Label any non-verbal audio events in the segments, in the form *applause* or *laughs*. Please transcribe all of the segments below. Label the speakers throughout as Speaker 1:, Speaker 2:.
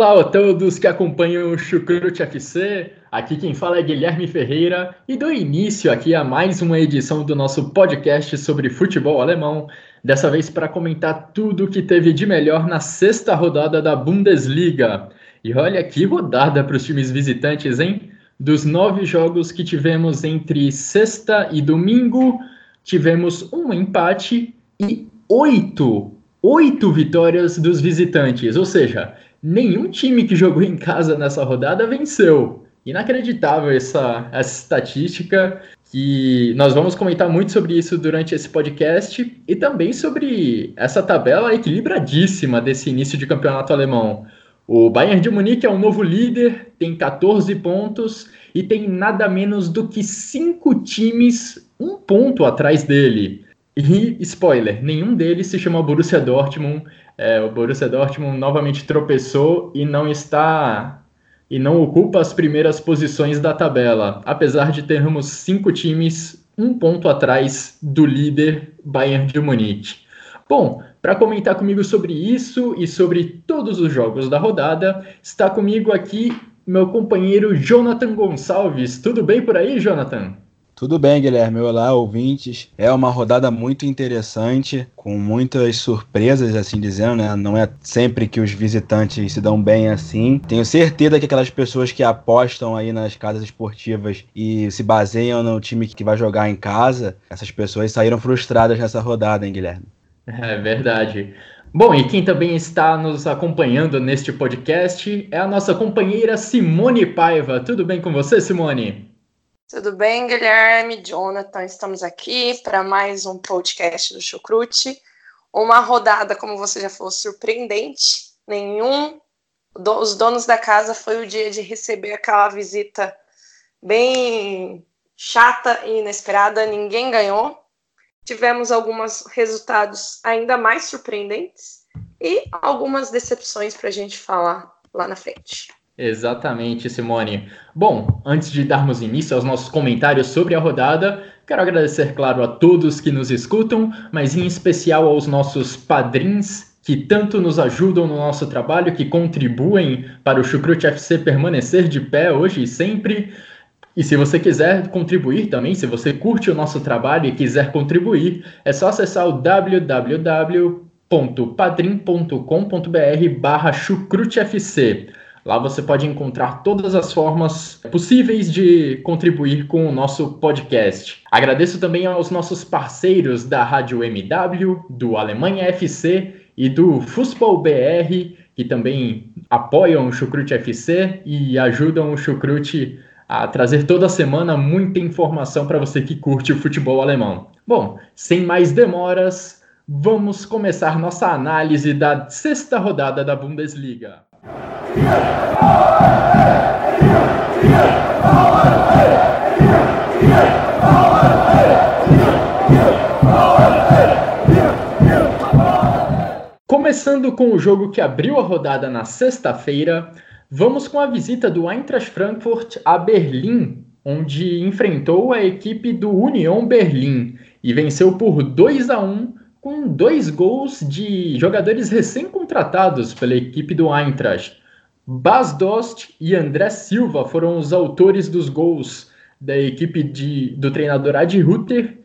Speaker 1: Olá, todos que acompanham o Chucrute FC. Aqui quem fala é Guilherme Ferreira e dou início aqui a mais uma edição do nosso podcast sobre futebol alemão. Dessa vez para comentar tudo o que teve de melhor na sexta rodada da Bundesliga. E olha que rodada para os times visitantes, hein? Dos nove jogos que tivemos entre sexta e domingo, tivemos um empate e oito, oito vitórias dos visitantes. Ou seja, nenhum time que jogou em casa nessa rodada venceu. Inacreditável essa, essa estatística que nós vamos comentar muito sobre isso durante esse podcast e também sobre essa tabela equilibradíssima desse início de campeonato alemão. O Bayern de Munique é o novo líder, tem 14 pontos e tem nada menos do que cinco times um ponto atrás dele. E, spoiler, nenhum deles se chama Borussia Dortmund, é, o Borussia Dortmund novamente tropeçou e não está e não ocupa as primeiras posições da tabela, apesar de termos cinco times um ponto atrás do líder Bayern de Munique. Bom, para comentar comigo sobre isso e sobre todos os jogos da rodada, está comigo aqui meu companheiro Jonathan Gonçalves. Tudo bem por aí, Jonathan?
Speaker 2: Tudo bem, Guilherme. Olá, ouvintes. É uma rodada muito interessante, com muitas surpresas, assim dizendo, né? Não é sempre que os visitantes se dão bem assim. Tenho certeza que aquelas pessoas que apostam aí nas casas esportivas e se baseiam no time que vai jogar em casa, essas pessoas saíram frustradas nessa rodada, hein, Guilherme?
Speaker 1: É verdade. Bom, e quem também está nos acompanhando neste podcast é a nossa companheira Simone Paiva. Tudo bem com você, Simone?
Speaker 3: Tudo bem, Guilherme, Jonathan? Estamos aqui para mais um podcast do Chucrute. Uma rodada, como você já falou, surpreendente. Nenhum dos donos da casa foi o dia de receber aquela visita bem chata e inesperada. Ninguém ganhou. Tivemos alguns resultados ainda mais surpreendentes e algumas decepções para a gente falar lá na frente.
Speaker 1: Exatamente, Simone. Bom, antes de darmos início aos nossos comentários sobre a rodada, quero agradecer, claro, a todos que nos escutam, mas em especial aos nossos padrinhos que tanto nos ajudam no nosso trabalho, que contribuem para o Chucrute FC permanecer de pé hoje e sempre. E se você quiser contribuir também, se você curte o nosso trabalho e quiser contribuir, é só acessar o www.padrim.com.br barra chucrutefc. Lá você pode encontrar todas as formas possíveis de contribuir com o nosso podcast. Agradeço também aos nossos parceiros da Rádio MW, do Alemanha FC e do Fußball BR, que também apoiam o Chucrute FC e ajudam o Chucrute a trazer toda semana muita informação para você que curte o futebol alemão. Bom, sem mais demoras, vamos começar nossa análise da sexta rodada da Bundesliga. Começando com o jogo que abriu a rodada na sexta-feira, vamos com a visita do Eintracht Frankfurt a Berlim, onde enfrentou a equipe do Union Berlim e venceu por 2 a 1 com dois gols de jogadores recém-contratados pela equipe do Eintracht. Bas Dost e André Silva foram os autores dos gols da equipe de, do treinador Adi Rutter,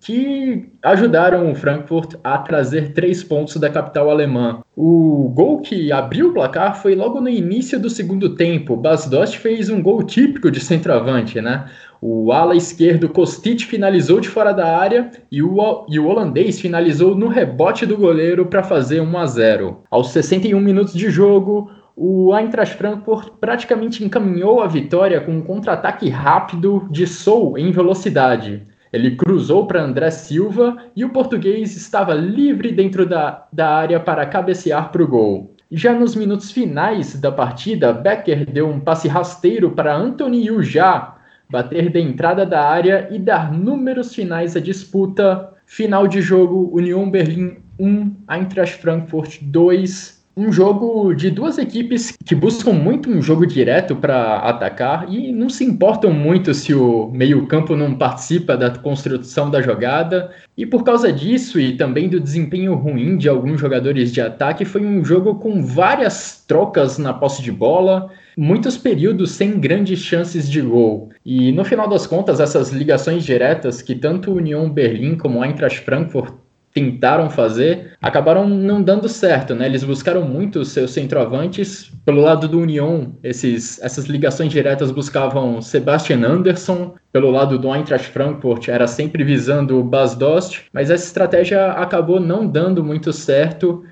Speaker 1: que ajudaram o Frankfurt a trazer três pontos da capital alemã. O gol que abriu o placar foi logo no início do segundo tempo. Bas Dost fez um gol típico de centroavante, né? O ala esquerdo Kostic finalizou de fora da área e o, e o holandês finalizou no rebote do goleiro para fazer 1 a 0. Aos 61 minutos de jogo, o Eintracht Frankfurt praticamente encaminhou a vitória com um contra-ataque rápido de Sou em velocidade. Ele cruzou para André Silva e o português estava livre dentro da, da área para cabecear para o gol. Já nos minutos finais da partida, Becker deu um passe rasteiro para Anthony Yujá bater da entrada da área e dar números finais à disputa. Final de jogo: União Berlim 1, Eintracht Frankfurt 2 um jogo de duas equipes que buscam muito um jogo direto para atacar e não se importam muito se o meio-campo não participa da construção da jogada. E por causa disso e também do desempenho ruim de alguns jogadores de ataque, foi um jogo com várias trocas na posse de bola, muitos períodos sem grandes chances de gol. E no final das contas, essas ligações diretas que tanto União Berlim como Eintracht Frankfurt tentaram fazer, acabaram não dando certo, né? Eles buscaram muito os seus centroavantes. Pelo lado do União, esses, essas ligações diretas buscavam Sebastian Anderson. Pelo lado do Eintracht Frankfurt, era sempre visando o Bas Dost. Mas essa estratégia acabou não dando muito certo.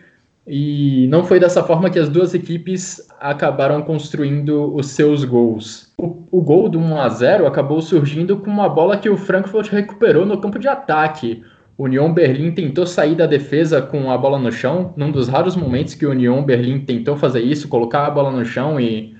Speaker 1: E não foi dessa forma que as duas equipes acabaram construindo os seus gols. O, o gol do 1 a 0 acabou surgindo com uma bola que o Frankfurt recuperou no campo de ataque. União Berlim tentou sair da defesa com a bola no chão, num dos raros momentos que o União Berlim tentou fazer isso, colocar a bola no chão e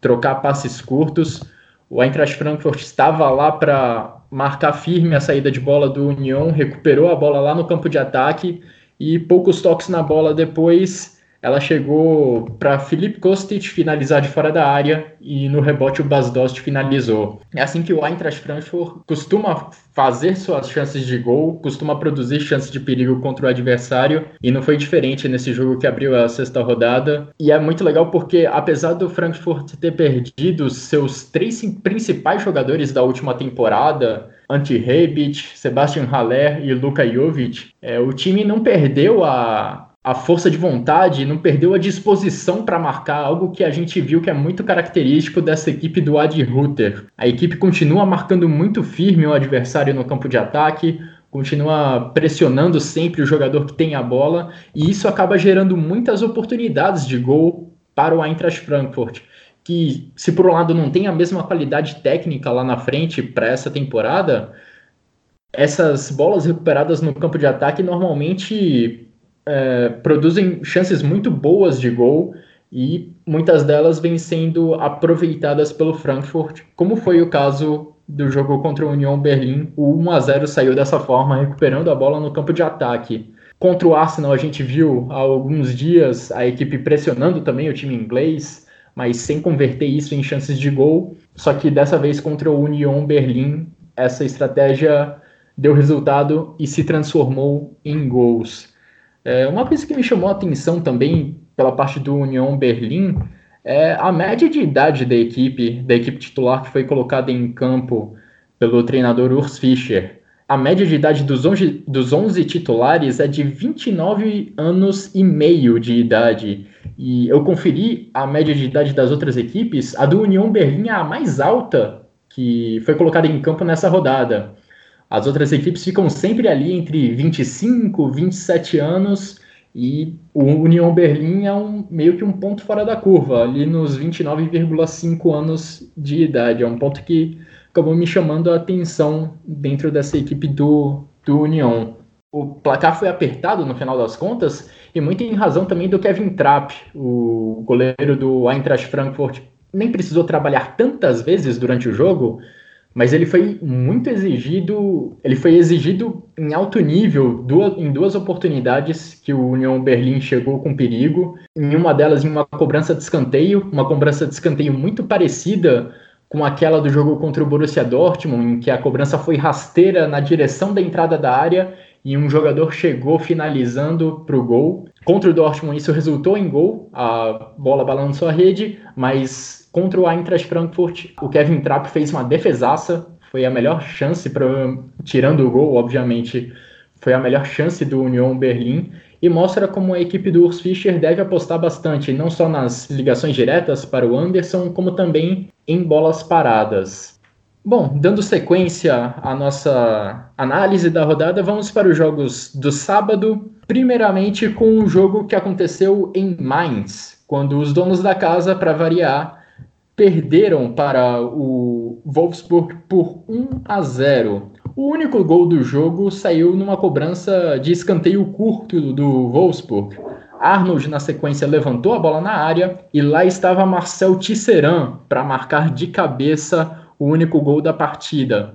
Speaker 1: trocar passes curtos. O Eintracht Frankfurt estava lá para marcar firme a saída de bola do União, recuperou a bola lá no campo de ataque e poucos toques na bola depois ela chegou para Felipe Kostic finalizar de fora da área e no rebote o Basdost finalizou. É assim que o Eintracht Frankfurt costuma fazer suas chances de gol, costuma produzir chances de perigo contra o adversário e não foi diferente nesse jogo que abriu a sexta rodada. E é muito legal porque apesar do Frankfurt ter perdido seus três principais jogadores da última temporada, Ante Rebic, Sebastian Haller e Luka Jovic, é, o time não perdeu a, a força de vontade, não perdeu a disposição para marcar, algo que a gente viu que é muito característico dessa equipe do Ad Ruther. A equipe continua marcando muito firme o adversário no campo de ataque, continua pressionando sempre o jogador que tem a bola, e isso acaba gerando muitas oportunidades de gol para o Eintracht Frankfurt, que se por um lado não tem a mesma qualidade técnica lá na frente para essa temporada, essas bolas recuperadas no campo de ataque normalmente é, produzem chances muito boas de gol e muitas delas vêm sendo aproveitadas pelo Frankfurt, como foi o caso do jogo contra o União Berlim. O 1 a 0 saiu dessa forma, recuperando a bola no campo de ataque. Contra o Arsenal, a gente viu há alguns dias a equipe pressionando também o time inglês, mas sem converter isso em chances de gol. Só que dessa vez contra o União Berlim, essa estratégia deu resultado e se transformou em gols. É, uma coisa que me chamou a atenção também pela parte do União Berlim é a média de idade da equipe, da equipe titular que foi colocada em campo pelo treinador Urs Fischer. A média de idade dos 11, dos 11 titulares é de 29 anos e meio de idade. E eu conferi a média de idade das outras equipes, a do União Berlim é a mais alta que foi colocada em campo nessa rodada. As outras equipes ficam sempre ali entre 25, 27 anos e o União Berlim é um, meio que um ponto fora da curva, ali nos 29,5 anos de idade. É um ponto que acabou me chamando a atenção dentro dessa equipe do, do União. O placar foi apertado no final das contas e muito em razão também do Kevin Trapp, o goleiro do Eintracht Frankfurt. Nem precisou trabalhar tantas vezes durante o jogo, mas ele foi muito exigido, ele foi exigido em alto nível duas, em duas oportunidades que o União Berlim chegou com perigo. Em uma delas, em uma cobrança de escanteio, uma cobrança de escanteio muito parecida com aquela do jogo contra o Borussia Dortmund, em que a cobrança foi rasteira na direção da entrada da área e um jogador chegou finalizando para o gol. Contra o Dortmund, isso resultou em gol, a bola balançou a rede, mas Contra o Eintracht Frankfurt, o Kevin Trapp fez uma defesaça, foi a melhor chance para tirando o gol, obviamente, foi a melhor chance do Union Berlim e mostra como a equipe do Urs Fischer deve apostar bastante, não só nas ligações diretas para o Anderson, como também em bolas paradas. Bom, dando sequência à nossa análise da rodada, vamos para os jogos do sábado. Primeiramente com um jogo que aconteceu em Mainz, quando os donos da casa, para variar, perderam para o Wolfsburg por 1 a 0. O único gol do jogo saiu numa cobrança de escanteio curto do Wolfsburg. Arnold, na sequência, levantou a bola na área e lá estava Marcel Tisserand para marcar de cabeça o único gol da partida.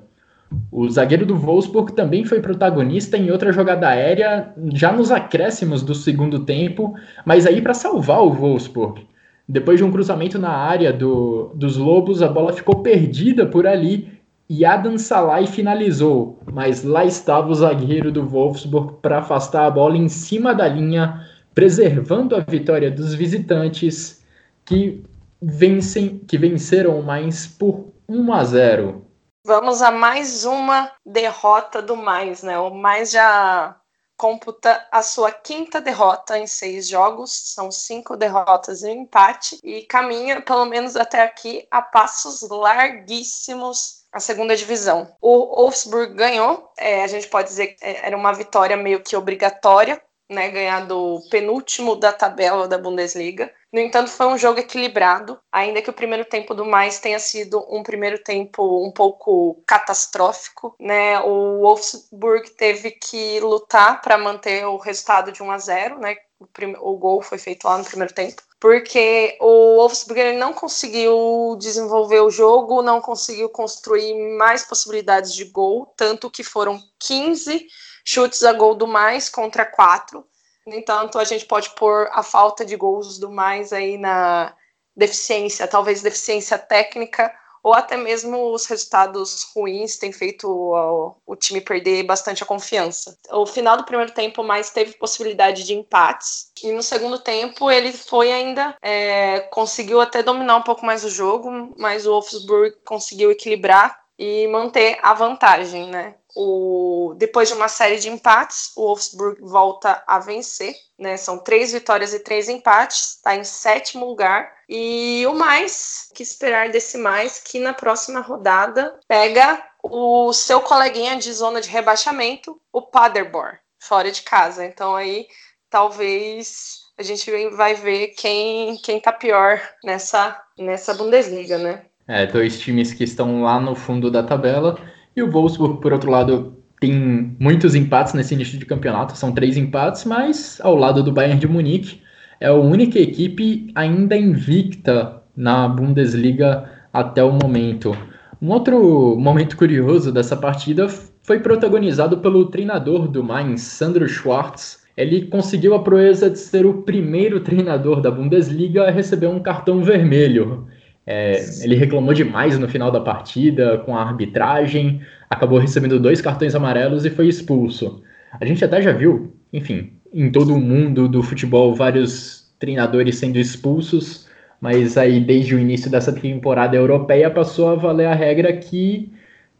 Speaker 1: O zagueiro do Wolfsburg também foi protagonista em outra jogada aérea, já nos acréscimos do segundo tempo, mas aí para salvar o Wolfsburg. Depois de um cruzamento na área do, dos Lobos, a bola ficou perdida por ali e Adam Salai finalizou, mas lá estava o zagueiro do Wolfsburg para afastar a bola em cima da linha, preservando a vitória dos visitantes que vencem, que venceram mais por 1 a 0.
Speaker 3: Vamos a mais uma derrota do mais, né? O mais já computa a sua quinta derrota em seis jogos, são cinco derrotas e um empate, e caminha, pelo menos até aqui, a passos larguíssimos a segunda divisão. O Wolfsburg ganhou, é, a gente pode dizer que era uma vitória meio que obrigatória, né, ganhar do penúltimo da tabela da Bundesliga. No entanto, foi um jogo equilibrado, ainda que o primeiro tempo do mais tenha sido um primeiro tempo um pouco catastrófico, né? O Wolfsburg teve que lutar para manter o resultado de 1 a 0, né? O, o, gol foi feito lá no primeiro tempo, porque o Wolfsburg não conseguiu desenvolver o jogo, não conseguiu construir mais possibilidades de gol, tanto que foram 15 chutes a gol do mais contra 4 no entanto, a gente pode pôr a falta de gols do mais aí na deficiência, talvez deficiência técnica, ou até mesmo os resultados ruins têm feito o, o, time perder bastante a confiança. O final do primeiro tempo mais teve possibilidade de empates e no segundo tempo ele foi ainda é, conseguiu até dominar um pouco mais o jogo, mas o Wolfsburg conseguiu equilibrar e manter a vantagem, né? O, depois de uma série de empates, o Wolfsburg volta a vencer, né? São três vitórias e três empates, está em sétimo lugar. E o mais que esperar desse mais que na próxima rodada pega o seu coleguinha de zona de rebaixamento, o Paderborn, fora de casa. Então aí talvez a gente vai ver quem quem tá pior nessa nessa Bundesliga, né?
Speaker 1: É, dois times que estão lá no fundo da tabela. E o Wolfsburg, por outro lado, tem muitos empates nesse início de campeonato. São três empates, mas ao lado do Bayern de Munique, é a única equipe ainda invicta na Bundesliga até o momento. Um outro momento curioso dessa partida foi protagonizado pelo treinador do Mainz, Sandro Schwartz. Ele conseguiu a proeza de ser o primeiro treinador da Bundesliga a receber um cartão vermelho. É, ele reclamou demais no final da partida com a arbitragem, acabou recebendo dois cartões amarelos e foi expulso. A gente até já viu, enfim, em todo o mundo do futebol, vários treinadores sendo expulsos, mas aí desde o início dessa temporada europeia passou a valer a regra que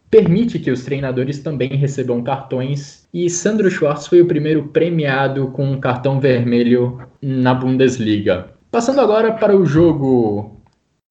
Speaker 1: permite que os treinadores também recebam cartões e Sandro Schwartz foi o primeiro premiado com um cartão vermelho na Bundesliga. Passando agora para o jogo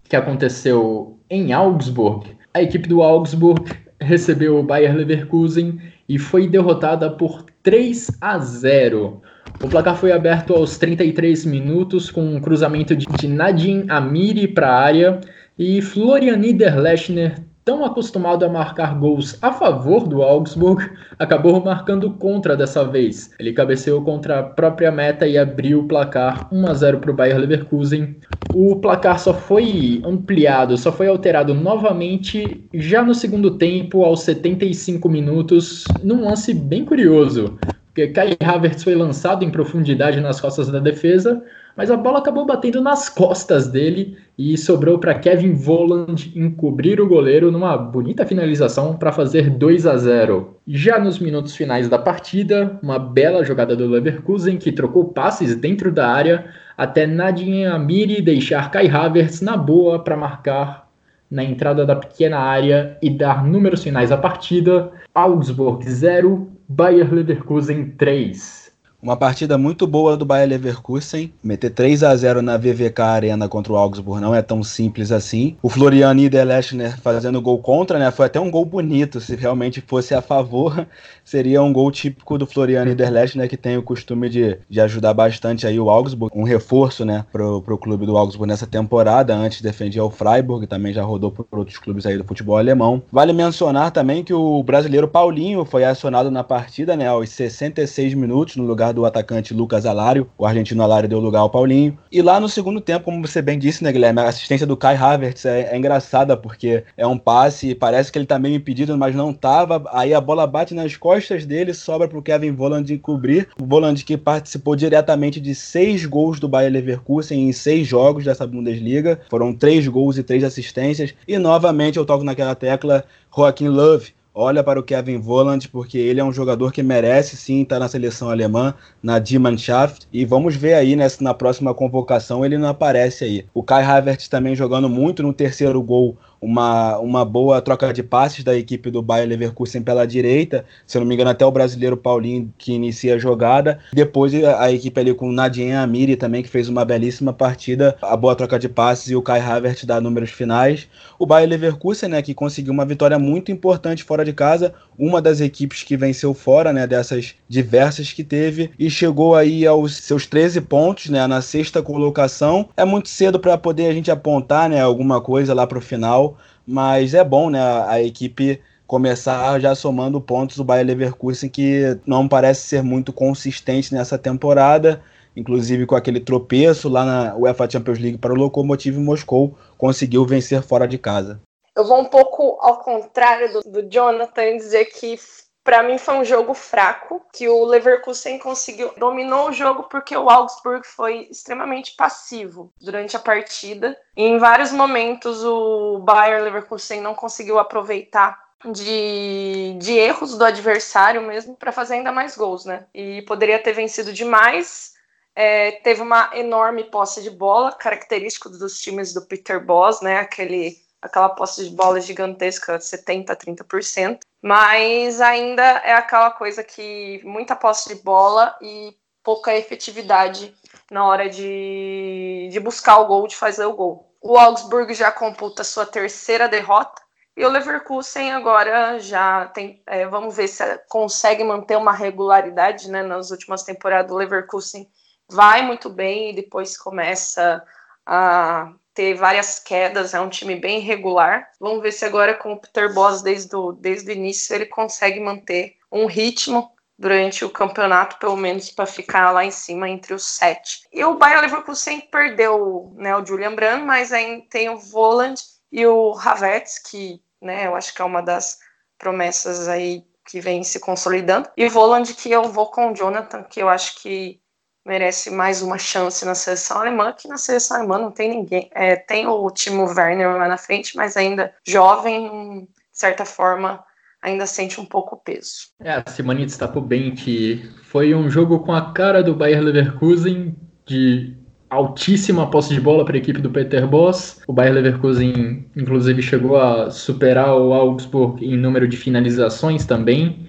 Speaker 1: que aconteceu em Augsburg, a equipe do Augsburg recebeu o Bayer Leverkusen e foi derrotada por 3 a 0. O placar foi aberto aos 33 minutos com um cruzamento de Nadine Amiri para a área e Florian Niederlechner tão acostumado a marcar gols a favor do Augsburg, *laughs* acabou marcando contra dessa vez. Ele cabeceou contra a própria meta e abriu o placar 1 a 0 para o Bayer Leverkusen. O placar só foi ampliado, só foi alterado novamente já no segundo tempo, aos 75 minutos, num lance bem curioso. Porque Kai Havertz foi lançado em profundidade nas costas da defesa, mas a bola acabou batendo nas costas dele e sobrou para Kevin Voland encobrir o goleiro numa bonita finalização para fazer 2 a 0. Já nos minutos finais da partida, uma bela jogada do Leverkusen que trocou passes dentro da área até Nadine Amiri deixar Kai Havertz na boa para marcar na entrada da pequena área e dar números finais à partida. Augsburg 0, Bayer Leverkusen 3.
Speaker 2: Uma partida muito boa do Bayer Leverkusen. Meter 3 a 0 na VVK Arena contra o Augsburg não é tão simples assim. O Florian Niederlechner fazendo gol contra, né? Foi até um gol bonito. Se realmente fosse a favor, *laughs* seria um gol típico do Florian Niederlechner, que tem o costume de, de ajudar bastante aí o Augsburg. Um reforço, né, pro, pro clube do Augsburg nessa temporada. Antes defendia o Freiburg, também já rodou por outros clubes aí do futebol alemão. Vale mencionar também que o brasileiro Paulinho foi acionado na partida, né, aos 66 minutos, no lugar do atacante Lucas Alário. O argentino Alário deu lugar ao Paulinho. E lá no segundo tempo, como você bem disse, né, Guilherme, a assistência do Kai Havertz é, é engraçada, porque é um passe, parece que ele tá meio impedido, mas não tava. Aí a bola bate nas costas dele, sobra pro Kevin Voland cobrir. O Voland que participou diretamente de seis gols do Bayer Leverkusen em seis jogos dessa Bundesliga. Foram três gols e três assistências. E novamente eu toco naquela tecla Joaquim Love olha para o Kevin Voland, porque ele é um jogador que merece sim estar na seleção alemã, na D-Mannschaft, e vamos ver aí né, se na próxima convocação ele não aparece aí. O Kai Havertz também jogando muito no terceiro gol, uma, uma boa troca de passes da equipe do Bayer Leverkusen pela direita, se não me engano até o brasileiro Paulinho que inicia a jogada, depois a, a equipe ali com Nadine Amiri também que fez uma belíssima partida, a boa troca de passes e o Kai Havertz dá números finais. O Bayer Leverkusen, né, que conseguiu uma vitória muito importante fora de casa, uma das equipes que venceu fora, né, dessas diversas que teve e chegou aí aos seus 13 pontos, né, na sexta colocação. É muito cedo para poder a gente apontar, né, alguma coisa lá para o final, mas é bom, né, a equipe começar já somando pontos do Bayer Leverkusen que não parece ser muito consistente nessa temporada, inclusive com aquele tropeço lá na UEFA Champions League para o Lokomotiv Moscou, conseguiu vencer fora de casa.
Speaker 3: Eu vou um pouco ao contrário do, do Jonathan dizer que para mim foi um jogo fraco, que o Leverkusen conseguiu dominou o jogo porque o Augsburg foi extremamente passivo durante a partida. E em vários momentos o Bayer Leverkusen não conseguiu aproveitar de, de erros do adversário mesmo para fazer ainda mais gols, né? E poderia ter vencido demais. É, teve uma enorme posse de bola, característico dos times do Peter Boss, né? Aquele aquela posse de bola gigantesca, 70%, 30%, mas ainda é aquela coisa que muita posse de bola e pouca efetividade na hora de, de buscar o gol, de fazer o gol. O Augsburg já computa sua terceira derrota e o Leverkusen agora já tem. É, vamos ver se consegue manter uma regularidade né, nas últimas temporadas. O Leverkusen vai muito bem e depois começa a ter várias quedas, é um time bem regular. Vamos ver se agora com o Peter Boss desde o, desde o início ele consegue manter um ritmo durante o campeonato, pelo menos para ficar lá em cima entre os sete. E o Bayern Leverkusen perdeu né, o Julian Brand, mas aí tem o Voland e o Havertz, que né, eu acho que é uma das promessas aí que vem se consolidando. E o Voland, que eu vou com o Jonathan, que eu acho que merece mais uma chance na seleção alemã, que na seleção alemã não tem ninguém. É, tem o Timo Werner lá na frente, mas ainda jovem, de certa forma, ainda sente um pouco o peso.
Speaker 1: É, a Simone destacou bem que foi um jogo com a cara do Bayer Leverkusen, de altíssima posse de bola para a equipe do Peter Boss. O Bayer Leverkusen, inclusive, chegou a superar o Augsburg em número de finalizações também.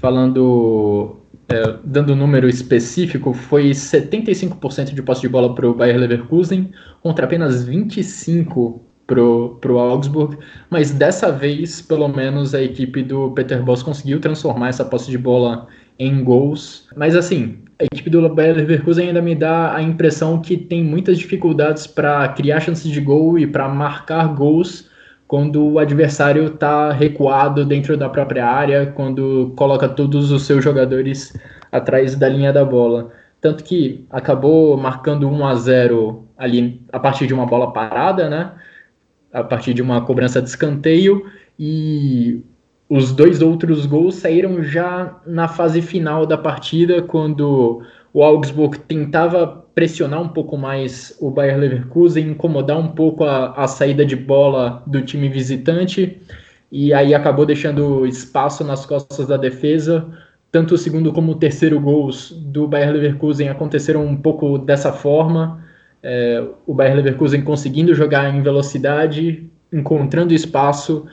Speaker 1: Falando é, dando um número específico, foi 75% de posse de bola para o Bayer Leverkusen, contra apenas 25% para o Augsburg, mas dessa vez, pelo menos, a equipe do Peter Boss conseguiu transformar essa posse de bola em gols. Mas assim, a equipe do Bayer Leverkusen ainda me dá a impressão que tem muitas dificuldades para criar chances de gol e para marcar gols quando o adversário está recuado dentro da própria área, quando coloca todos os seus jogadores atrás da linha da bola. Tanto que acabou marcando 1 a 0 ali a partir de uma bola parada, né? A partir de uma cobrança de escanteio e os dois outros gols saíram já na fase final da partida, quando o Augsburg tentava pressionar um pouco mais o Bayer Leverkusen, incomodar um pouco a, a saída de bola do time visitante, e aí acabou deixando espaço nas costas da defesa. Tanto o segundo como o terceiro gols do Bayer Leverkusen aconteceram um pouco dessa forma. É, o Bayer Leverkusen conseguindo jogar em velocidade, encontrando espaço,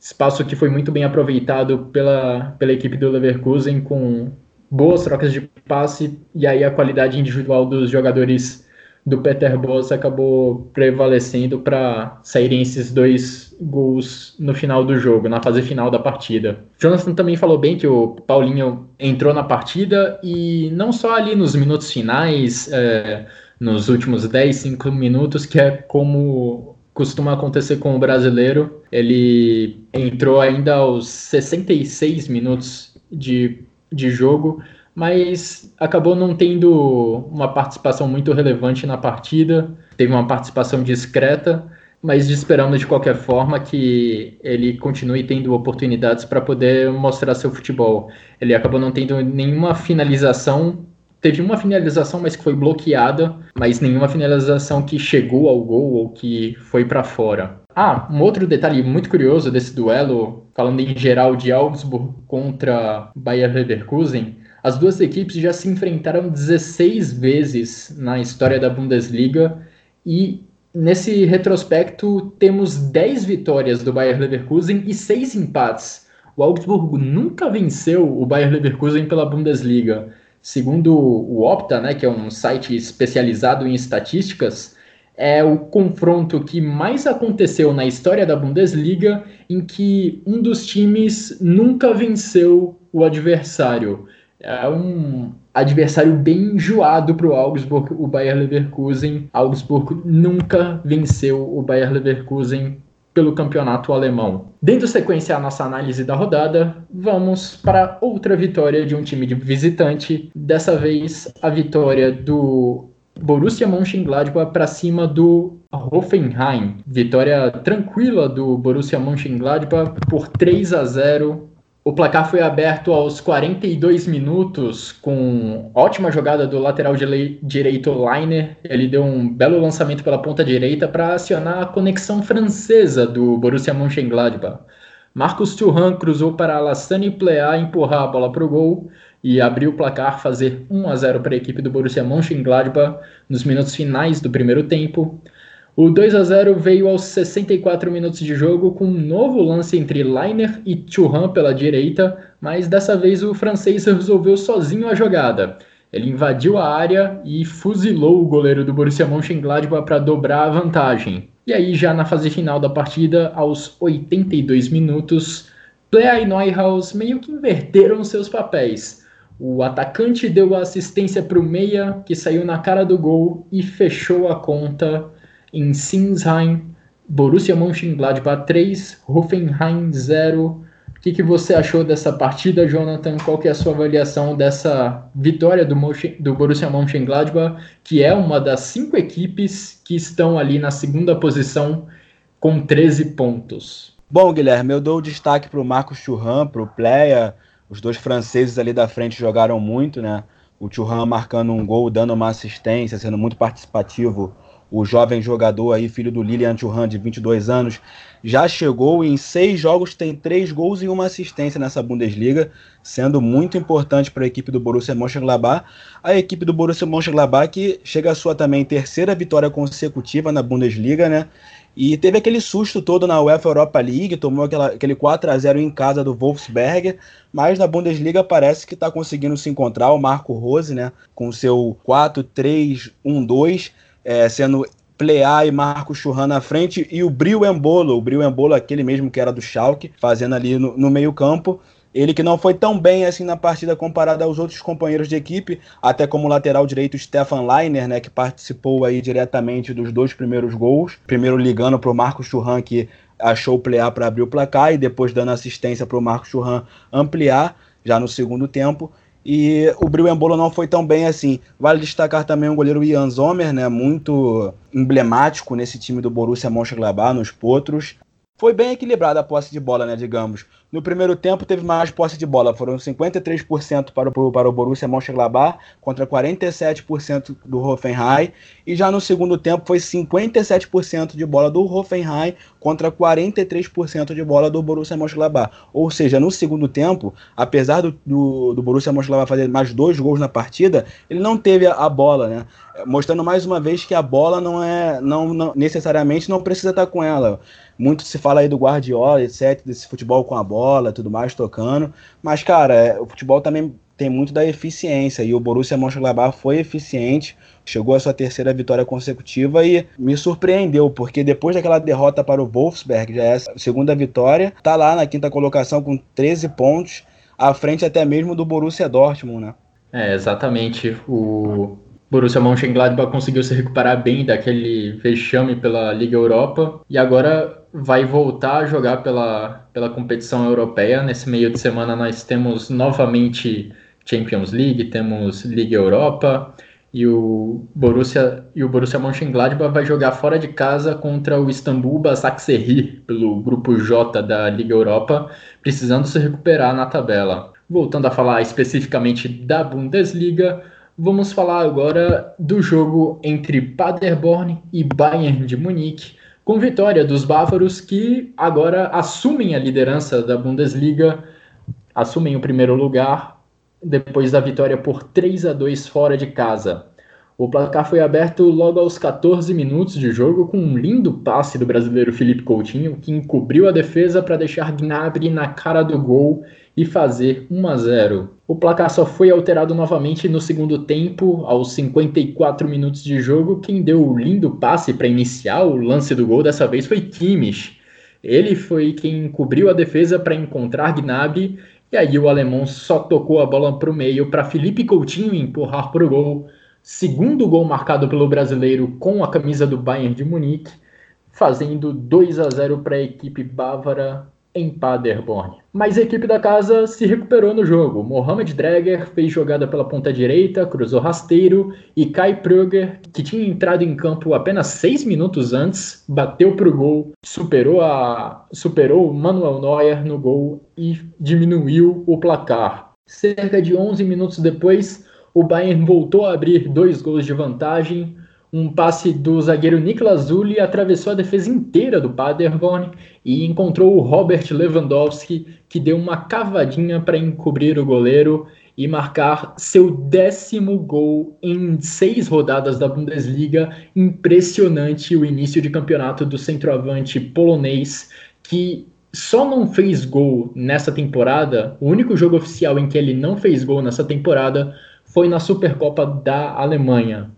Speaker 1: espaço que foi muito bem aproveitado pela, pela equipe do Leverkusen com boas trocas de passe e aí a qualidade individual dos jogadores do Peter Bosz acabou prevalecendo para saírem esses dois gols no final do jogo, na fase final da partida. Jonathan também falou bem que o Paulinho entrou na partida e não só ali nos minutos finais, é, nos últimos 10, 5 minutos, que é como costuma acontecer com o brasileiro. Ele entrou ainda aos 66 minutos de, de jogo, mas acabou não tendo uma participação muito relevante na partida. Teve uma participação discreta, mas esperamos de qualquer forma que ele continue tendo oportunidades para poder mostrar seu futebol. Ele acabou não tendo nenhuma finalização teve uma finalização, mas que foi bloqueada, mas nenhuma finalização que chegou ao gol ou que foi para fora. Ah, um outro detalhe muito curioso desse duelo, falando em geral de Augsburg contra Bayer Leverkusen, as duas equipes já se enfrentaram 16 vezes na história da Bundesliga e nesse retrospecto temos 10 vitórias do Bayer Leverkusen e 6 empates. O Augsburg nunca venceu o Bayer Leverkusen pela Bundesliga. Segundo o Opta, né, que é um site especializado em estatísticas, é o confronto que mais aconteceu na história da Bundesliga em que um dos times nunca venceu o adversário. É um adversário bem enjoado para o Augsburg, o Bayer Leverkusen. Augsburg nunca venceu o Bayer Leverkusen pelo campeonato alemão. Dando sequência à nossa análise da rodada, vamos para outra vitória de um time de visitante, dessa vez a vitória do Borussia Mönchengladbach para cima do Hoffenheim. Vitória tranquila do Borussia Mönchengladbach por 3 a 0 o placar foi aberto aos 42 minutos com ótima jogada do lateral direito Liner. Ele deu um belo lançamento pela ponta direita para acionar a conexão francesa do Borussia Mönchengladbach. Marcos Thuram cruzou para Alassane Plea empurrar a bola para o gol e abrir o placar, fazer 1 a 0 para a equipe do Borussia Mönchengladbach nos minutos finais do primeiro tempo. O 2 a 0 veio aos 64 minutos de jogo com um novo lance entre Liner e Thuram pela direita, mas dessa vez o francês resolveu sozinho a jogada. Ele invadiu a área e fuzilou o goleiro do Borussia Mönchengladbach para dobrar a vantagem. E aí, já na fase final da partida, aos 82 minutos, Plea e Neuhaus meio que inverteram seus papéis. O atacante deu assistência para o meia, que saiu na cara do gol e fechou a conta em Sinsheim, Borussia Mönchengladbach 3, Hoffenheim 0. O que, que você achou dessa partida, Jonathan? Qual que é a sua avaliação dessa vitória do, do Borussia Mönchengladbach, que é uma das cinco equipes que estão ali na segunda posição com 13 pontos?
Speaker 2: Bom, Guilherme, eu dou o destaque para o Marcos Churran, para o Pleia. Os dois franceses ali da frente jogaram muito, né? O Churran marcando um gol, dando uma assistência, sendo muito participativo o jovem jogador aí, filho do Lilian Thuram, de 22 anos, já chegou e em seis jogos tem três gols e uma assistência nessa Bundesliga, sendo muito importante para a equipe do Borussia Mönchengladbach. A equipe do Borussia Mönchengladbach que chega à sua também terceira vitória consecutiva na Bundesliga, né? E teve aquele susto todo na UEFA Europa League, tomou aquela, aquele 4 a 0 em casa do Wolfsberger, mas na Bundesliga parece que está conseguindo se encontrar o Marco Rose, né, com seu 4-3-1-2, é, sendo Plea e Marcos Churran na frente e o Brio Embolo, o Brio Embolo, aquele mesmo que era do Schalke, fazendo ali no, no meio campo. Ele que não foi tão bem assim na partida comparado aos outros companheiros de equipe, até como lateral direito Stefan Leiner, né, que participou aí diretamente dos dois primeiros gols. Primeiro ligando para o Marcos Churran, que achou o Plea para abrir o placar, e depois dando assistência para o Marcos Churran ampliar já no segundo tempo. E o Bril Embolo não foi tão bem assim. Vale destacar também o goleiro Ian Zomer, né, muito emblemático nesse time do Borussia Mönchengladbach, nos potros. Foi bem equilibrada a posse de bola, né, digamos. No primeiro tempo teve mais posse de bola, foram 53% para o, para o Borussia Mönchengladbach contra 47% do Hoffenheim, e já no segundo tempo foi 57% de bola do Hoffenheim contra 43% de bola do Borussia Mönchengladbach. Ou seja, no segundo tempo, apesar do, do, do Borussia Mönchengladbach fazer mais dois gols na partida, ele não teve a, a bola, né? Mostrando mais uma vez que a bola não é, não, não necessariamente não precisa estar com ela. Muito se fala aí do Guardiola, etc, desse futebol com a bola tudo mais, tocando. Mas, cara, é, o futebol também tem muito da eficiência e o Borussia Mönchengladbach foi eficiente, chegou à sua terceira vitória consecutiva e me surpreendeu, porque depois daquela derrota para o Wolfsberg, já é a segunda vitória, tá lá na quinta colocação com 13 pontos, à frente até mesmo do Borussia Dortmund, né?
Speaker 1: É, exatamente. O Borussia Mönchengladbach conseguiu se recuperar bem daquele vexame pela Liga Europa e agora vai voltar a jogar pela, pela competição europeia. Nesse meio de semana nós temos novamente Champions League, temos Liga Europa e o Borussia e o Borussia Mönchengladbach vai jogar fora de casa contra o Istanbul Basaksehir pelo grupo J da Liga Europa, precisando se recuperar na tabela. Voltando a falar especificamente da Bundesliga, vamos falar agora do jogo entre Paderborn e Bayern de Munique, com vitória dos bávaros que agora assumem a liderança da Bundesliga, assumem o primeiro lugar depois da vitória por 3 a 2 fora de casa. O placar foi aberto logo aos 14 minutos de jogo com um lindo passe do brasileiro Felipe Coutinho, que encobriu a defesa para deixar Gnabry na cara do gol e fazer 1 a 0. O placar só foi alterado novamente no segundo tempo, aos 54 minutos de jogo. Quem deu o lindo passe para iniciar o lance do gol dessa vez foi Kimmich. Ele foi quem cobriu a defesa para encontrar Gnabry e aí o alemão só tocou a bola para o meio para Felipe Coutinho empurrar para o gol. Segundo gol marcado pelo brasileiro com a camisa do Bayern de Munique, fazendo 2 a 0 para a equipe bávara em Paderborn. Mas a equipe da casa se recuperou no jogo. Mohamed Dreger fez jogada pela ponta direita, cruzou rasteiro e Kai Pröger, que tinha entrado em campo apenas seis minutos antes, bateu para o gol, superou, a, superou Manuel Neuer no gol e diminuiu o placar. Cerca de 11 minutos depois, o Bayern voltou a abrir dois gols de vantagem, um passe do zagueiro Niklas Zuli atravessou a defesa inteira do Paderborn e encontrou o Robert Lewandowski, que deu uma cavadinha para encobrir o goleiro e marcar seu décimo gol em seis rodadas da Bundesliga. Impressionante o início de campeonato do centroavante polonês, que só não fez gol nessa temporada. O único jogo oficial em que ele não fez gol nessa temporada foi na Supercopa da Alemanha.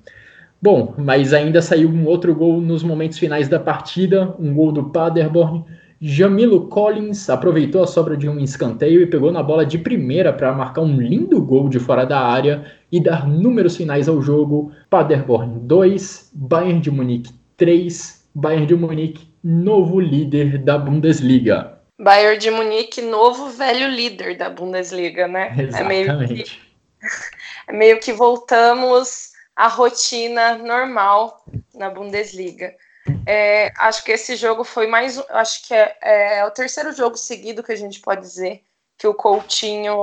Speaker 1: Bom, mas ainda saiu um outro gol nos momentos finais da partida, um gol do Paderborn. Jamilo Collins aproveitou a sobra de um escanteio e pegou na bola de primeira para marcar um lindo gol de fora da área e dar números finais ao jogo. Paderborn 2, Bayern de Munique 3, Bayern de Munique novo líder da Bundesliga.
Speaker 3: Bayern de Munique novo velho líder da Bundesliga, né?
Speaker 1: Exatamente. É meio que,
Speaker 3: meio que voltamos a rotina normal na Bundesliga. É, acho que esse jogo foi mais. Acho que é, é, o terceiro jogo seguido que a gente pode dizer que o Coutinho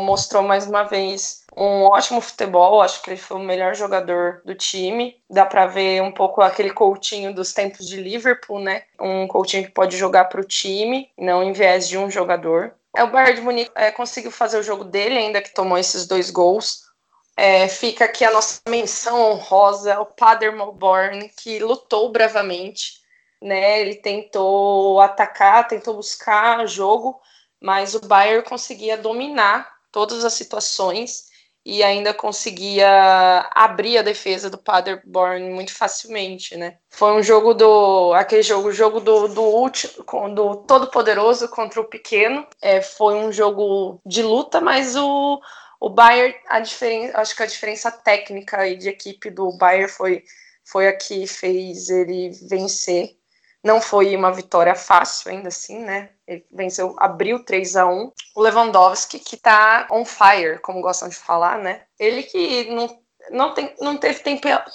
Speaker 3: mostrou mais uma vez um ótimo futebol. Acho que ele foi o melhor jogador do time. Dá para ver um pouco aquele Coutinho dos tempos de Liverpool, né? Um Coutinho que pode jogar para o time, não em vez de um jogador. É, o Bayern de Munique é, conseguiu fazer o jogo dele, ainda que tomou esses dois gols. É, fica aqui a nossa menção honrosa ao Paderborn, que lutou bravamente, né? Ele tentou atacar, tentou buscar jogo, mas o Bayern conseguia dominar todas as situações e ainda conseguia abrir a defesa do Paderborn muito facilmente, né? Foi um jogo do aquele jogo, jogo do do último, do todo poderoso contra o pequeno. É, foi um jogo de luta, mas o o Bayern, a diferença, acho que a diferença técnica e de equipe do Bayern foi, foi a que fez ele vencer. Não foi uma vitória fácil, ainda assim, né? Ele venceu, abriu 3 a 1 O Lewandowski, que tá on fire, como gostam de falar, né? Ele que não, não, tem, não teve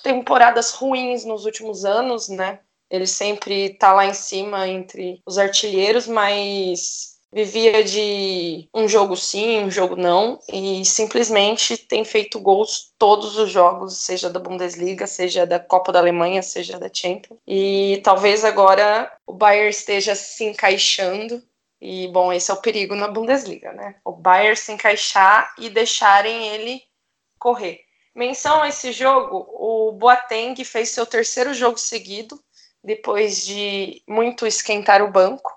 Speaker 3: temporadas ruins nos últimos anos, né? Ele sempre tá lá em cima entre os artilheiros, mas vivia de um jogo sim, um jogo não, e simplesmente tem feito gols todos os jogos, seja da Bundesliga, seja da Copa da Alemanha, seja da Champions. E talvez agora o Bayern esteja se encaixando. E bom, esse é o perigo na Bundesliga, né? O Bayern se encaixar e deixarem ele correr. Menção a esse jogo, o Boateng fez seu terceiro jogo seguido, depois de muito esquentar o banco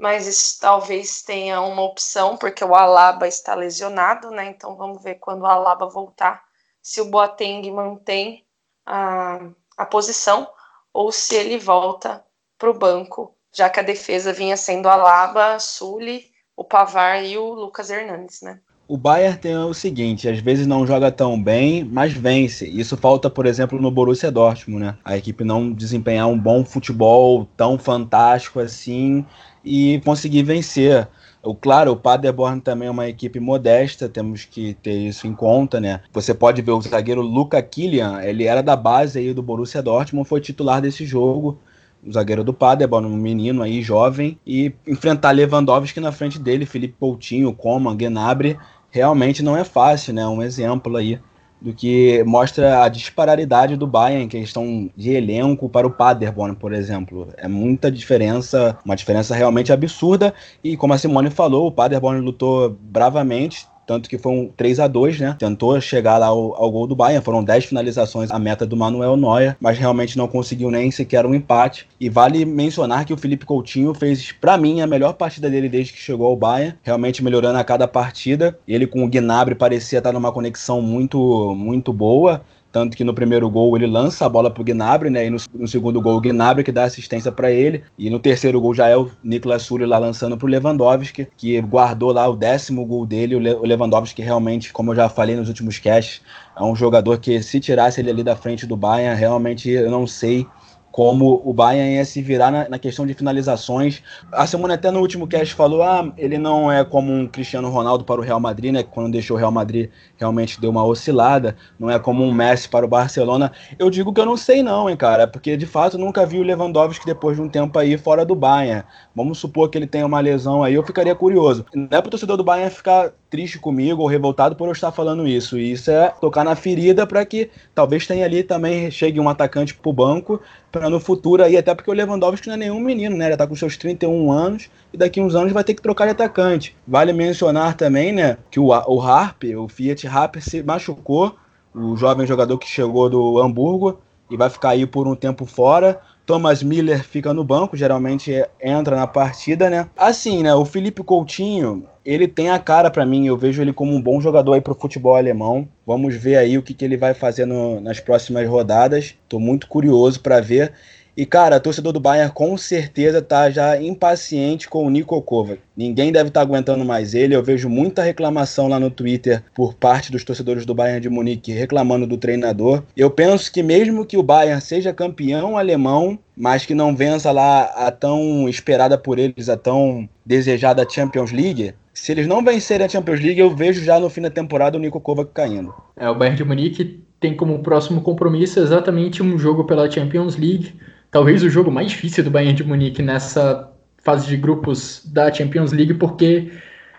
Speaker 3: mas isso talvez tenha uma opção, porque o Alaba está lesionado, né? Então vamos ver quando o Alaba voltar, se o Boateng mantém a, a posição ou se ele volta para o banco, já que a defesa vinha sendo Alaba, Sully, o Pavar e o Lucas Hernandes, né?
Speaker 2: O Bayern tem o seguinte, às vezes não joga tão bem, mas vence. Isso falta, por exemplo, no Borussia Dortmund, né? A equipe não desempenhar um bom futebol tão fantástico assim e conseguir vencer. O, claro, o Paderborn também é uma equipe modesta, temos que ter isso em conta, né? Você pode ver o zagueiro Luca Killian, ele era da base aí do Borussia Dortmund, foi titular desse jogo, o zagueiro do Paderborn, um menino aí jovem, e enfrentar Lewandowski na frente dele, Felipe Coutinho, Coman, Gnabry, realmente não é fácil, né? Um exemplo aí do que mostra a disparidade do Bayern em questão de elenco para o Paderborn, por exemplo. É muita diferença, uma diferença realmente absurda. E como a Simone falou, o Paderborn lutou bravamente, tanto que foi um 3 a 2 né? Tentou chegar lá ao, ao gol do Bayern, foram 10 finalizações a meta do Manuel Neuer, mas realmente não conseguiu nem sequer um empate. E vale mencionar que o Felipe Coutinho fez, para mim, a melhor partida dele desde que chegou ao Bayern, realmente melhorando a cada partida. Ele com o Gnabry parecia estar numa conexão muito, muito boa. Tanto que no primeiro gol ele lança a bola pro Gnabry, né? E no, no segundo gol o Gnabry que dá assistência para ele. E no terceiro gol já é o Niklas Sully lá lançando pro Lewandowski, que guardou lá o décimo gol dele. O Lewandowski realmente, como eu já falei nos últimos casts, é um jogador que se tirasse ele ali da frente do Bayern, realmente eu não sei como o Bayern ia se virar na, na, questão de finalizações. A Simone até no último cast falou, ah, ele não é como um Cristiano Ronaldo para o Real Madrid, né, quando deixou o Real Madrid realmente deu uma oscilada, não é como um Messi para o Barcelona. Eu digo que eu não sei não, hein, cara, porque de fato nunca vi o Lewandowski depois de um tempo aí fora do Bayern. Vamos supor que ele tenha uma lesão aí, eu ficaria curioso. Não é para o torcedor do Bayern ficar triste comigo ou revoltado por eu estar falando isso. E isso é tocar na ferida para que talvez tenha ali também chegue um atacante pro banco para no futuro aí, até porque o Lewandowski não é nenhum menino, né? Ele tá com seus 31 anos e daqui uns anos vai ter que trocar de atacante. Vale mencionar também, né, que o, o Harp, o Fiat Harp se machucou, o jovem jogador que chegou do Hamburgo e vai ficar aí por um tempo fora. Thomas Miller fica no banco, geralmente entra na partida, né? Assim, né? O Felipe Coutinho, ele tem a cara para mim, eu vejo ele como um bom jogador aí pro futebol alemão. Vamos ver aí o que, que ele vai fazer no, nas próximas rodadas. Tô muito curioso para ver. E, cara, torcedor do Bayern com certeza tá já impaciente com o Nico Kovac. Ninguém deve estar tá aguentando mais ele. Eu vejo muita reclamação lá no Twitter por parte dos torcedores do Bayern de Munique reclamando do treinador. Eu penso que mesmo que o Bayern seja campeão alemão, mas que não vença lá a tão esperada por eles, a tão desejada Champions League, se eles não vencerem a Champions League, eu vejo já no fim da temporada o Nico Kovac caindo.
Speaker 1: É, o Bayern de Munique tem como próximo compromisso exatamente um jogo pela Champions League talvez o jogo mais difícil do Bayern de Munique nessa fase de grupos da Champions League, porque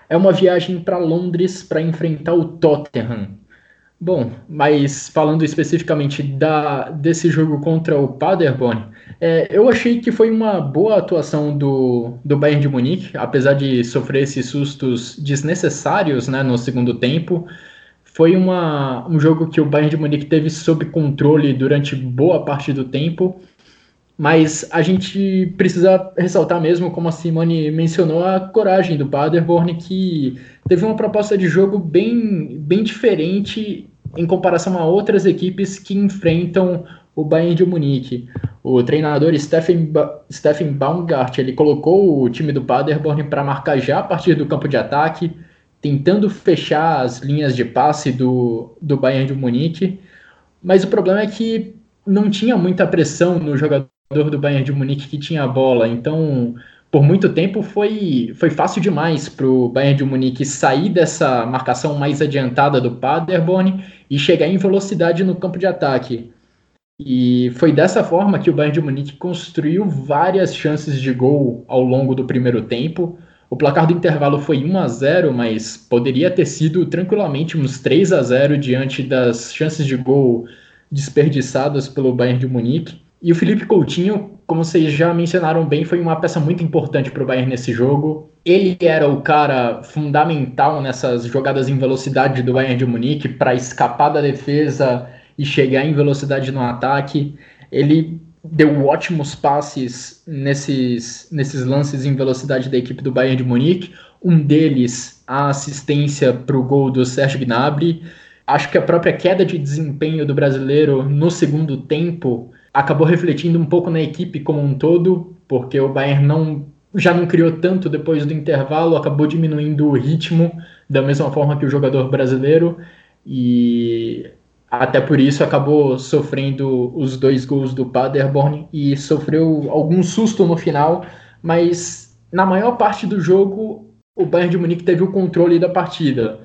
Speaker 1: é uma viagem para Londres para enfrentar o Tottenham. Bom, mas falando especificamente da, desse jogo contra o Paderborn, é, eu achei que foi uma boa atuação do, do Bayern de Munique, apesar de sofrer esses sustos desnecessários né, no segundo tempo. Foi uma, um jogo que o Bayern de Munique teve sob controle durante boa parte do tempo mas a gente precisa ressaltar mesmo, como a Simone mencionou, a coragem do Paderborn, que teve uma proposta de jogo bem, bem diferente em comparação a outras equipes que enfrentam o Bayern de Munique. O treinador Stephen, ba Baumgart ele colocou o time do Paderborn para marcar já a partir do campo de ataque, tentando fechar as linhas de passe do, do Bayern de Munique. Mas o problema é que não tinha muita pressão no jogador do Bayern de Munique que tinha a bola. Então, por muito tempo foi, foi fácil demais para o Bayern de Munique sair dessa marcação mais adiantada do Paderborn e chegar em velocidade no campo de ataque. E foi dessa forma que o Bayern de Munique construiu várias chances de gol ao longo do primeiro tempo. O placar do intervalo foi 1 a 0, mas poderia ter sido tranquilamente uns 3 a 0 diante das chances de gol desperdiçadas pelo Bayern de Munique. E o Felipe Coutinho, como vocês já mencionaram bem, foi uma peça muito importante para o Bayern nesse jogo. Ele era o cara fundamental nessas jogadas em velocidade do Bayern de Munique para escapar da defesa e chegar em velocidade no ataque. Ele deu ótimos passes nesses, nesses lances em velocidade da equipe do Bayern de Munique. Um deles, a assistência para o gol do Sérgio Gnabry. Acho que a própria queda de desempenho do brasileiro no segundo tempo acabou refletindo um pouco na equipe como um todo, porque o Bayern não já não criou tanto depois do intervalo, acabou diminuindo o ritmo da mesma forma que o jogador brasileiro e até por isso acabou sofrendo os dois gols do Paderborn e sofreu algum susto no final, mas na maior parte do jogo o Bayern de Munique teve o controle da partida.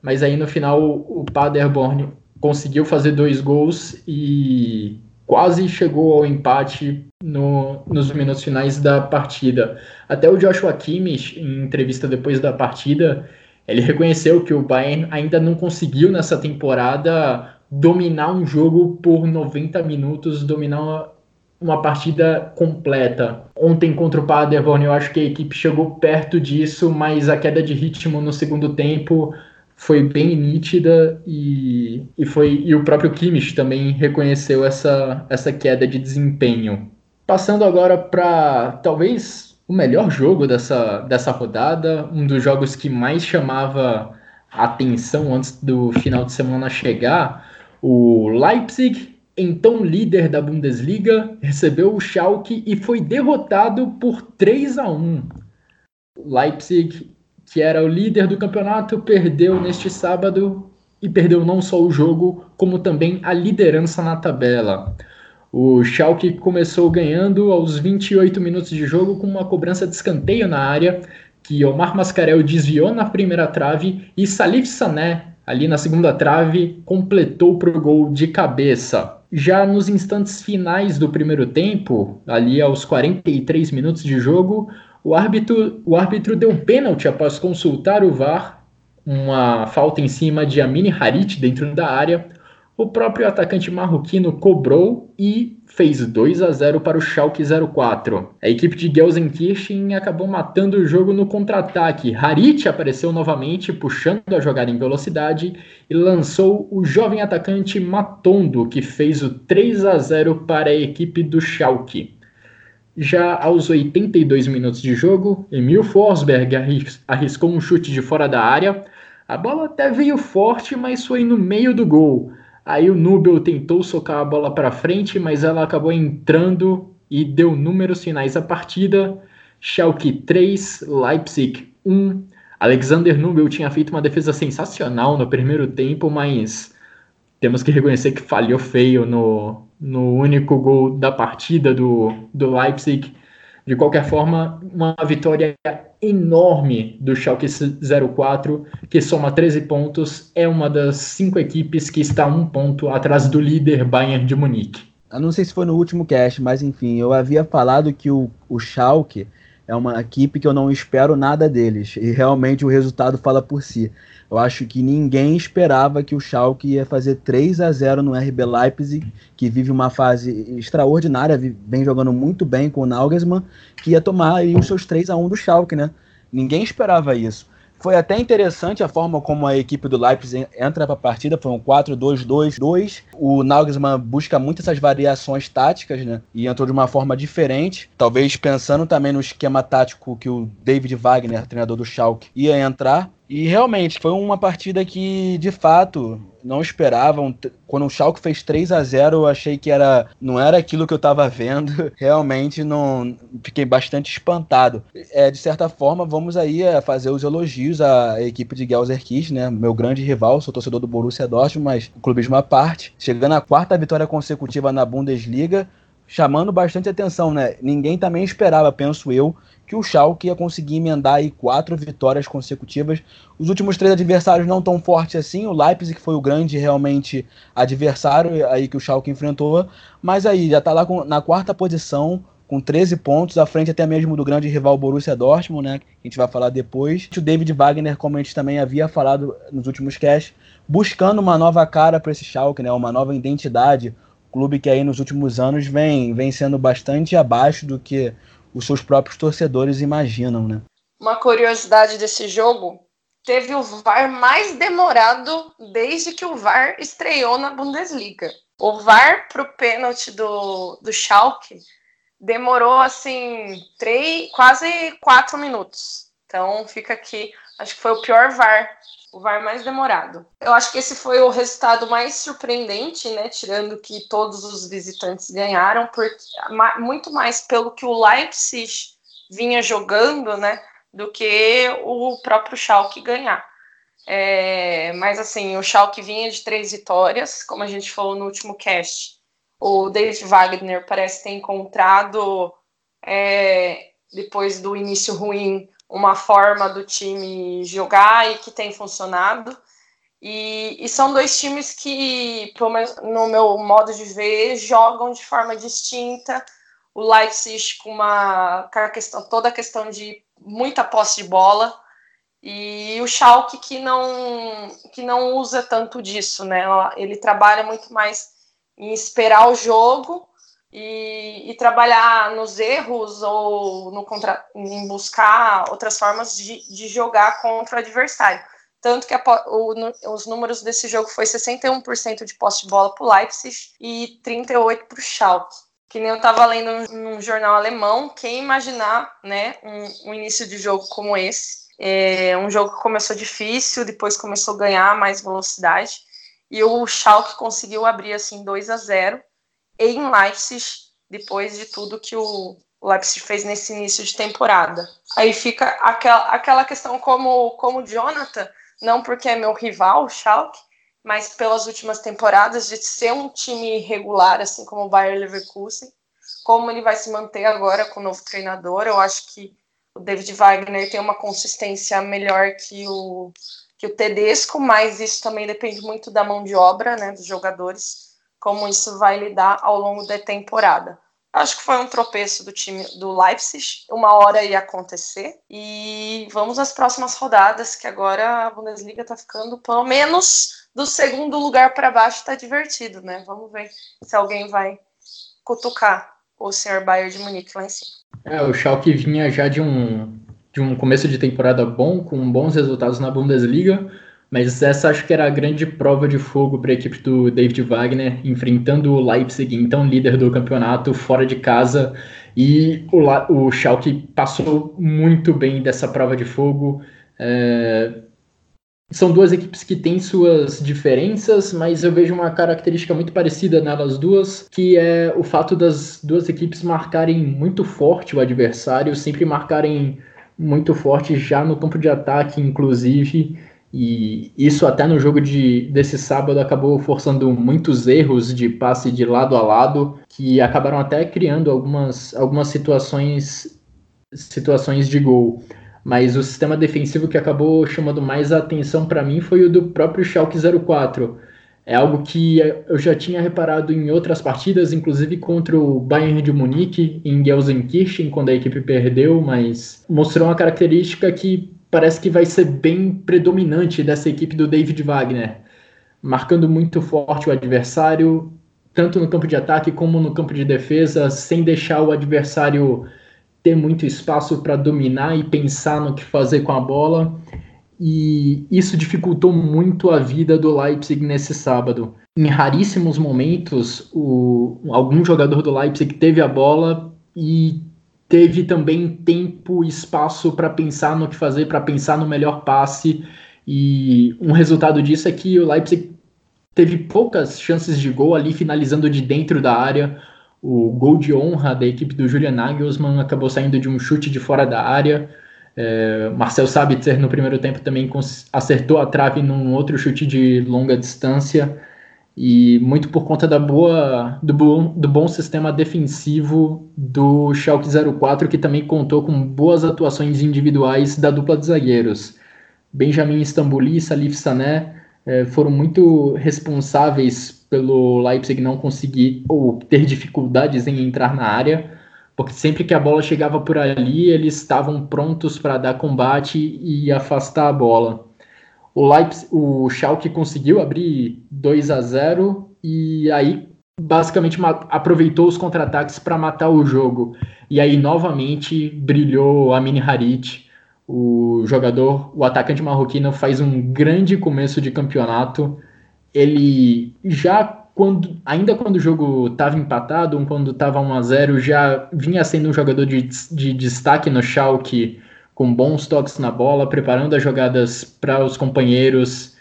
Speaker 1: Mas aí no final o Paderborn conseguiu fazer dois gols e quase chegou ao empate no, nos minutos finais da partida. Até o Joshua Kimmich, em entrevista depois da partida, ele reconheceu que o Bayern ainda não conseguiu nessa temporada dominar um jogo por 90 minutos, dominar uma partida completa. Ontem contra o Paderborn, eu acho que a equipe chegou perto disso, mas a queda de ritmo no segundo tempo foi bem nítida e, e foi e o próprio Kimmich também reconheceu essa, essa queda de desempenho. Passando agora para talvez o melhor jogo dessa, dessa rodada, um dos jogos que mais chamava atenção antes do final de semana chegar, o Leipzig, então líder da Bundesliga, recebeu o Schalke e foi derrotado por 3 a 1. Leipzig que era o líder do campeonato, perdeu neste sábado e perdeu não só o jogo, como também a liderança na tabela. O Schalke começou ganhando aos 28 minutos de jogo com uma cobrança de escanteio na área, que Omar Mascarel desviou na primeira trave e Salif Sané, ali na segunda trave, completou para o gol de cabeça. Já nos instantes finais do primeiro tempo, ali aos 43 minutos de jogo, o árbitro, o árbitro deu pênalti após consultar o VAR, uma falta em cima de Amini Harit dentro da área. O próprio atacante marroquino cobrou e fez 2 a 0 para o Schalke 04. A equipe de Gelsenkirchen acabou matando o jogo no contra-ataque. Harit apareceu novamente, puxando a jogada em velocidade e lançou o jovem atacante Matondo, que fez o 3 a 0 para a equipe do Schalke. Já aos 82 minutos de jogo, Emil Forsberg arriscou um chute de fora da área. A bola até veio forte, mas foi no meio do gol. Aí o Nubel tentou socar a bola para frente, mas ela acabou entrando e deu números finais à partida. Schalke 3, Leipzig 1. Alexander Nubel tinha feito uma defesa sensacional no primeiro tempo, mas temos que reconhecer que falhou feio no, no único gol da partida do, do Leipzig. De qualquer forma, uma vitória enorme do Schalke 04, que soma 13 pontos, é uma das cinco equipes que está um ponto atrás do líder Bayern de Munique.
Speaker 2: Eu não sei se foi no último cast, mas enfim, eu havia falado que o, o Schalke é uma equipe que eu não espero nada deles, e realmente o resultado fala por si. Eu acho que ninguém esperava que o Schalke ia fazer 3 a 0 no RB Leipzig, que vive uma fase extraordinária, vem jogando muito bem com o Nagelsmann, que ia tomar aí os seus 3 a 1 do Schalke, né? Ninguém esperava isso. Foi até interessante a forma como a equipe do Leipzig entra para a partida, foi um 4-2-2-2. O Nagelsmann busca muito essas variações táticas, né? E entrou de uma forma diferente, talvez pensando também no esquema tático que o David Wagner, treinador do Schalke, ia entrar. E realmente foi uma partida que, de fato, não esperavam. Quando o Schalke fez 3 a 0 eu achei que era não era aquilo que eu estava vendo. *laughs* Realmente não fiquei bastante espantado. É, de certa forma, vamos aí é, fazer os elogios à equipe de Gelsenkirchen, né? Meu grande rival, sou torcedor do Borussia Dortmund, mas o clubismo à parte. Chegando à quarta vitória consecutiva na Bundesliga, chamando bastante atenção, né? Ninguém também esperava, penso eu, que o Schalke ia conseguir emendar aí quatro vitórias consecutivas. Os últimos três adversários não tão fortes assim, o Leipzig que foi o grande realmente adversário aí que o Schalke enfrentou, mas aí já está lá com, na quarta posição, com 13 pontos, à frente até mesmo do grande rival Borussia Dortmund, né, que a gente vai falar depois. O David Wagner, como a gente também havia falado nos últimos casts, buscando uma nova cara para esse Schalke, né, uma nova identidade, clube que aí nos últimos anos vem, vem sendo bastante abaixo do que os seus próprios torcedores imaginam, né?
Speaker 3: Uma curiosidade desse jogo, teve o VAR mais demorado desde que o VAR estreou na Bundesliga. O VAR para o pênalti do, do Schalke demorou assim três, quase quatro minutos. Então fica aqui, acho que foi o pior VAR, o VAR mais demorado. Eu acho que esse foi o resultado mais surpreendente, né? Tirando que todos os visitantes ganharam, porque muito mais pelo que o Leipzig vinha jogando, né? Do que o próprio Schalke ganhar. É, mas assim, o Schalke vinha de três vitórias, como a gente falou no último cast. O David Wagner parece ter encontrado, é, depois do início ruim, uma forma do time jogar e que tem funcionado. E, e, são dois times que, no meu modo de ver, jogam de forma distinta. O Leipzig com uma com a questão, toda a questão de muita posse de bola e o Schalke que não que não usa tanto disso, né? Ele trabalha muito mais em esperar o jogo e, e, trabalhar nos erros ou no contra, em buscar outras formas de, de jogar contra o adversário. Tanto que a, o, os números desse jogo foi 61% de posse de bola para o Leipzig e 38% para o Schalke. Que nem eu estava lendo num jornal alemão, quem imaginar né, um, um início de jogo como esse. É um jogo que começou difícil, depois começou a ganhar mais velocidade. E o Schalke conseguiu abrir assim 2 a 0 em Leipzig, depois de tudo que o Leipzig fez nesse início de temporada. Aí fica aquela, aquela questão como, como Jonathan, não porque é meu rival, Schalke, mas pelas últimas temporadas, de ser um time regular, assim como o Bayer Leverkusen, como ele vai se manter agora com o novo treinador, eu acho que o David Wagner tem uma consistência melhor que o, que o Tedesco, mas isso também depende muito da mão de obra, né, dos jogadores, como isso vai lidar ao longo da temporada. Acho que foi um tropeço do time do Leipzig, uma hora ia acontecer. E vamos às próximas rodadas, que agora a Bundesliga está ficando pelo menos do segundo lugar para baixo, está divertido, né? Vamos ver se alguém vai cutucar o senhor Bayern de Munique lá em cima.
Speaker 1: É, o Schalke vinha já de um, de um começo de temporada bom, com bons resultados na Bundesliga mas essa acho que era a grande prova de fogo para a equipe do David Wagner, enfrentando o Leipzig, então líder do campeonato, fora de casa. E o, o Schalke passou muito bem dessa prova de fogo. É... São duas equipes que têm suas diferenças, mas eu vejo uma característica muito parecida nelas duas, que é o fato das duas equipes marcarem muito forte o adversário, sempre marcarem muito forte já no campo de ataque, inclusive. E isso até no jogo de, desse sábado acabou forçando muitos erros de passe de lado a lado, que acabaram até criando algumas, algumas situações, situações de gol. Mas o sistema defensivo que acabou chamando mais a atenção para mim foi o do próprio Schalke 04. É algo que eu já tinha reparado em outras partidas, inclusive contra o Bayern de Munique em Gelsenkirchen, quando a equipe perdeu, mas mostrou uma característica que parece que vai ser bem predominante dessa equipe do David Wagner, marcando muito forte o adversário, tanto no campo de ataque como no campo de defesa, sem deixar o adversário ter muito espaço para dominar e pensar no que fazer com a bola. E isso dificultou muito a vida do Leipzig nesse sábado. Em raríssimos momentos, o, algum jogador do Leipzig teve a bola e teve também tempo e espaço para pensar no que fazer, para pensar no melhor passe. E um resultado disso é que o Leipzig teve poucas chances de gol ali, finalizando de dentro da área. O gol de honra da equipe do Julian Nagelsmann acabou saindo de um chute de fora da área. É, Marcel Sabitzer no primeiro tempo também acertou a trave num outro chute de longa distância e muito por conta da boa do bom, do bom sistema defensivo do Schalke 04, que também contou com boas atuações individuais da dupla de zagueiros. Benjamin Istambuli e Salif Sané eh, foram muito responsáveis pelo Leipzig não conseguir ou ter dificuldades em entrar na área, porque sempre que a bola chegava por ali, eles estavam prontos para dar combate e afastar a bola. O, Leipzig, o Schalke conseguiu abrir 2 a 0 e aí basicamente aproveitou os contra-ataques para matar o jogo. E aí novamente brilhou Amin Harit, o jogador, o atacante marroquino faz um grande começo de campeonato. Ele já quando, ainda quando o jogo estava empatado, quando estava 1 a 0 já vinha sendo um jogador de, de destaque no Schalke, com bons toques na bola, preparando as jogadas para os companheiros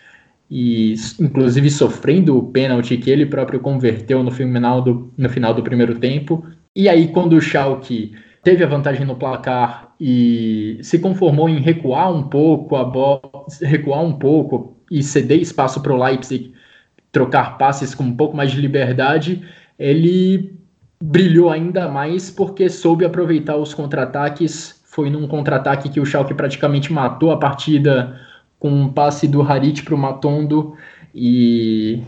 Speaker 1: e inclusive sofrendo o pênalti que ele próprio converteu no final do, no final do primeiro tempo. E aí, quando o Schalke teve a vantagem no placar e se conformou em recuar um pouco a bola, recuar um pouco e ceder espaço para o Leipzig trocar passes com um pouco mais de liberdade, ele brilhou ainda mais porque soube aproveitar os contra-ataques. Foi num contra-ataque que o Schalke praticamente matou a partida com um passe do Harit para o Matondo e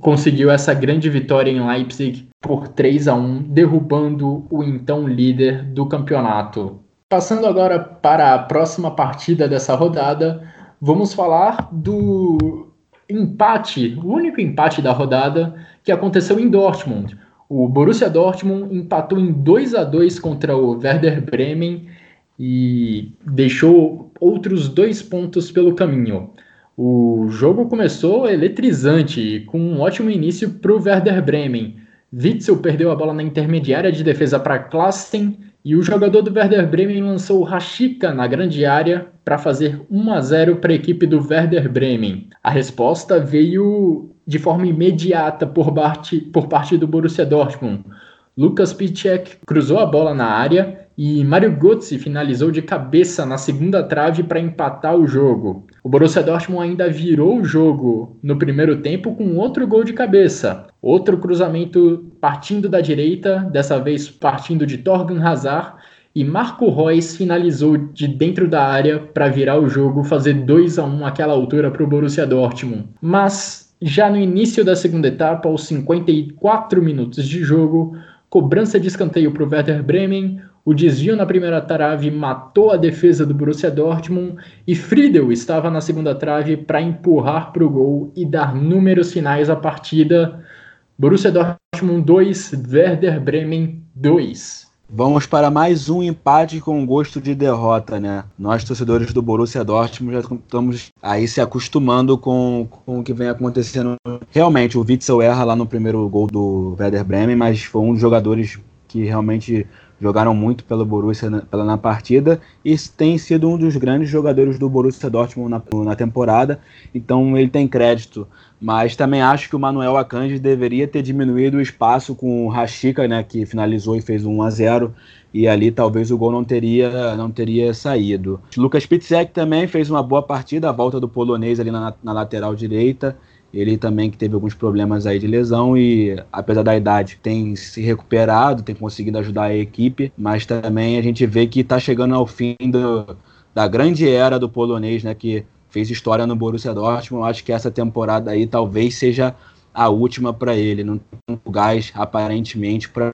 Speaker 1: conseguiu essa grande vitória em Leipzig por 3 a 1, derrubando o então líder do campeonato. Passando agora para a próxima partida dessa rodada, vamos falar do empate, o único empate da rodada que aconteceu em Dortmund. O Borussia Dortmund empatou em 2 a 2 contra o Werder Bremen e deixou outros dois pontos pelo caminho. O jogo começou eletrizante, com um ótimo início para o Werder Bremen. Witzel perdeu a bola na intermediária de defesa para Klassen e o jogador do Werder Bremen lançou Rashica na grande área para fazer 1 a 0 para a equipe do Werder Bremen. A resposta veio de forma imediata por parte, por parte do Borussia Dortmund. Lucas Piszczek cruzou a bola na área e Mario Götze finalizou de cabeça na segunda trave para empatar o jogo. O Borussia Dortmund ainda virou o jogo no primeiro tempo com outro gol de cabeça. Outro cruzamento partindo da direita, dessa vez partindo de Torgan Hazard, e Marco Reus finalizou de dentro da área para virar o jogo, fazer 2 a 1 àquela altura para o Borussia Dortmund. Mas já no início da segunda etapa, aos 54 minutos de jogo, cobrança de escanteio para o Werder Bremen, o desvio na primeira trave matou a defesa do Borussia Dortmund e Friedel estava na segunda trave para empurrar para o gol e dar números finais à partida. Borussia Dortmund 2, Werder Bremen 2.
Speaker 2: Vamos para mais um empate com gosto de derrota, né? Nós, torcedores do Borussia Dortmund, já estamos aí se acostumando com, com o que vem acontecendo. Realmente, o Witzel erra lá no primeiro gol do Werder Bremen, mas foi um dos jogadores que realmente jogaram muito pelo Borussia na, pela, na partida e tem sido um dos grandes jogadores do Borussia Dortmund na, na temporada, então ele tem crédito. Mas também acho que o Manuel Akanji deveria ter diminuído o espaço com o Rashica, né, que finalizou e fez um 1 a 0 e ali talvez o gol não teria não teria saído. Lucas Pitzek também fez uma boa partida, a volta do polonês ali na, na lateral direita. Ele também que teve alguns problemas aí de lesão e, apesar da idade, tem se recuperado, tem conseguido ajudar a equipe, mas também a gente vê que está chegando ao fim do, da grande era do polonês, né, que fez história no Borussia Dortmund. Eu acho que essa temporada aí talvez seja a última para ele. Não tem gás, aparentemente, para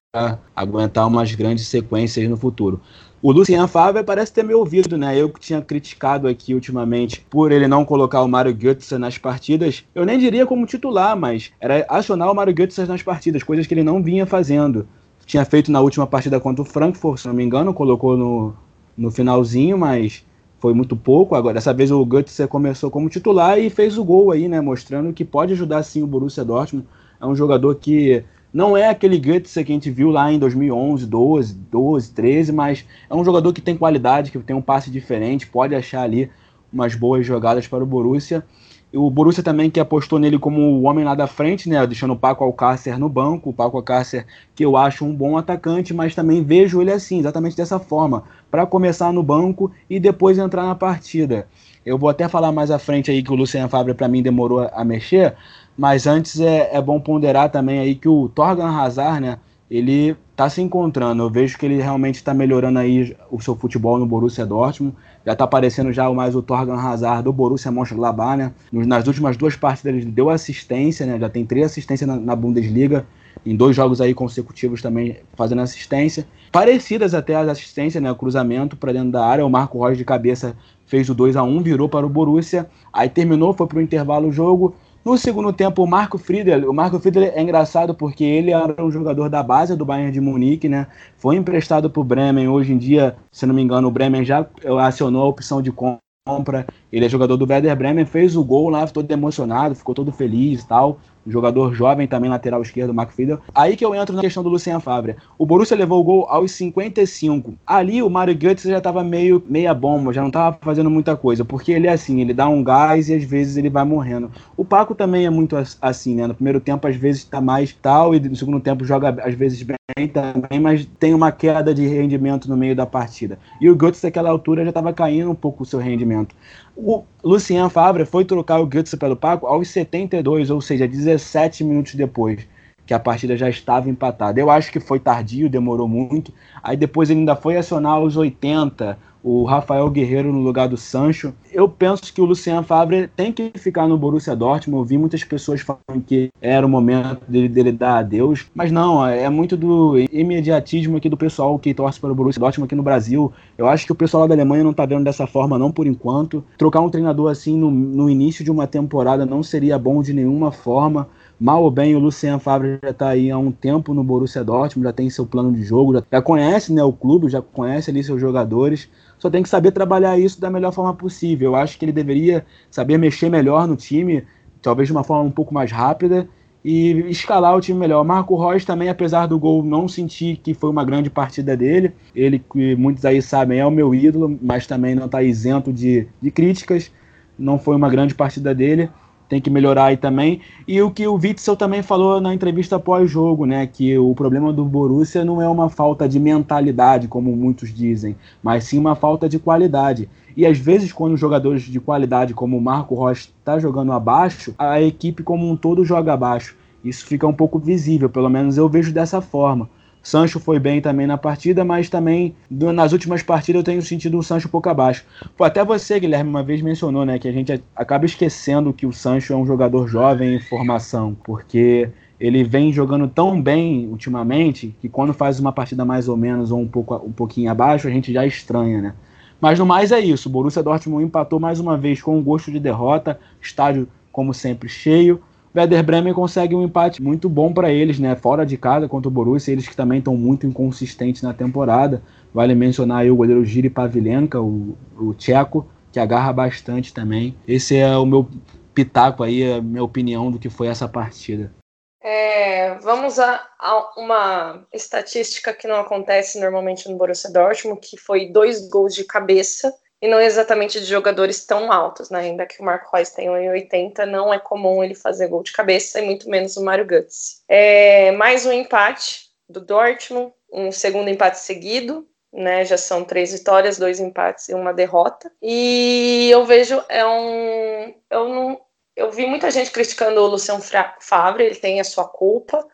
Speaker 2: aguentar umas grandes sequências no futuro. O Lucian Favre parece ter me ouvido, né? Eu que tinha criticado aqui ultimamente por ele não colocar o Mário Götze nas partidas. Eu nem diria como titular, mas era acionar o Mário Götze nas partidas, coisas que ele não vinha fazendo. Tinha feito na última partida contra o Frankfurt, se não me engano, colocou no, no finalzinho, mas foi muito pouco. Agora, dessa vez o Götze começou como titular e fez o gol aí, né? Mostrando que pode ajudar sim o Borussia Dortmund. É um jogador que não é aquele Götze que a gente viu lá em 2011, 12, 12, 13, mas é um jogador que tem qualidade, que tem um passe diferente, pode achar ali umas boas jogadas para o Borussia. O Borussia também que apostou nele como o homem lá da frente, né, deixando o Paco Alcácer no banco, o Paco Alcácer que eu acho um bom atacante, mas também vejo ele assim, exatamente dessa forma, para começar no banco e depois entrar na partida. Eu vou até falar mais à frente aí que o Luciano Fabre para mim demorou a mexer, mas antes é, é bom ponderar também aí que o Torgan Hazard, né? Ele tá se encontrando. Eu vejo que ele realmente está melhorando aí o seu futebol no Borussia Dortmund. Já está aparecendo já mais o Torgan Hazard do Borussia Mönchengladbach, né? Nas últimas duas partidas ele deu assistência, né? Já tem três assistências na, na Bundesliga, em dois jogos aí consecutivos também fazendo assistência. Parecidas até as assistências, né? O cruzamento para dentro da área. O Marco Rocha de cabeça fez o 2 a 1 virou para o Borussia. Aí terminou, foi para o intervalo o jogo. No segundo tempo, o Marco Friedel, o Marco Friedel é engraçado porque ele era um jogador da base do Bayern de Munique, né? Foi emprestado para o Bremen. Hoje em dia, se não me engano, o Bremen já acionou a opção de compra. Ele é jogador do Werder Bremen, fez o gol lá, todo emocionado, ficou todo feliz e tal. Jogador jovem também, lateral esquerdo, Mark Fiedel. Aí que eu entro na questão do Lucien Favre. O Borussia levou o gol aos 55. Ali o Mario Götze já tava meio meia bomba, já não tava fazendo muita coisa, porque ele é assim, ele dá um gás e às vezes ele vai morrendo. O Paco também é muito assim, né? No primeiro tempo às vezes tá mais tal e no segundo tempo joga às vezes bem também, mas tem uma queda de rendimento no meio da partida. E o Götze naquela altura já estava caindo um pouco o seu rendimento. O Lucien Favre foi trocar o Götze pelo Paco aos 72, ou seja, 17 minutos depois que a partida já estava empatada. Eu acho que foi tardio, demorou muito. Aí depois ele ainda foi acionar aos 80 o Rafael Guerreiro no lugar do Sancho. Eu penso que o Luciano Fabre tem que ficar no Borussia Dortmund. Eu vi muitas pessoas falando que era o momento dele, dele dar adeus, mas não, é muito do imediatismo aqui do pessoal que torce para o Borussia Dortmund aqui no Brasil. Eu acho que o pessoal lá da Alemanha não está vendo dessa forma não por enquanto. Trocar um treinador assim no, no início de uma temporada não seria bom de nenhuma forma. Mal ou bem, o Luciano Favre já está aí há um tempo no Borussia Dortmund, já tem seu plano de jogo, já, já conhece né, o clube, já conhece ali seus jogadores só tem que saber trabalhar isso da melhor forma possível. Eu acho que ele deveria saber mexer melhor no time, talvez de uma forma um pouco mais rápida e escalar o time melhor. Marco Reus também, apesar do gol, não senti que foi uma grande partida dele. Ele, que muitos aí sabem, é o meu ídolo, mas também não está isento de, de críticas. Não foi uma grande partida dele tem que melhorar aí também. E o que o Witzel também falou na entrevista pós-jogo, né? Que o problema do Borussia não é uma falta de mentalidade, como muitos dizem, mas sim uma falta de qualidade. E às vezes, quando jogadores de qualidade, como o Marco Rocha, está jogando abaixo, a equipe como um todo joga abaixo. Isso fica um pouco visível, pelo menos eu vejo dessa forma. Sancho foi bem também na partida, mas também nas últimas partidas eu tenho sentido o Sancho um pouco abaixo. Pô, até você, Guilherme, uma vez mencionou, né, que a gente acaba esquecendo que o Sancho é um jogador jovem em formação, porque ele vem jogando tão bem ultimamente que quando faz uma partida mais ou menos ou um pouco um pouquinho abaixo, a gente já estranha, né? Mas no mais é isso. Borussia Dortmund empatou mais uma vez com um gosto de derrota, estádio como sempre cheio. Werder Bremen consegue um empate muito bom para eles, né? Fora de casa contra o Borussia, eles que também estão muito inconsistentes na temporada. Vale mencionar aí o goleiro Giri Pavlenka, o, o tcheco, que agarra bastante também. Esse é o meu pitaco aí, a minha opinião do que foi essa partida.
Speaker 3: É, vamos a, a, uma estatística que não acontece normalmente no Borussia Dortmund, que foi dois gols de cabeça e não exatamente de jogadores tão altos, né? Ainda que o Marco Reus tenha 1,80, não é comum ele fazer gol de cabeça, e muito menos o Mário Götze. É, mais um empate do Dortmund, um segundo empate seguido, né? Já são três vitórias, dois empates e uma derrota. E eu vejo é um, eu não, eu vi muita gente criticando o Luciano Favre, ele tem a sua culpa,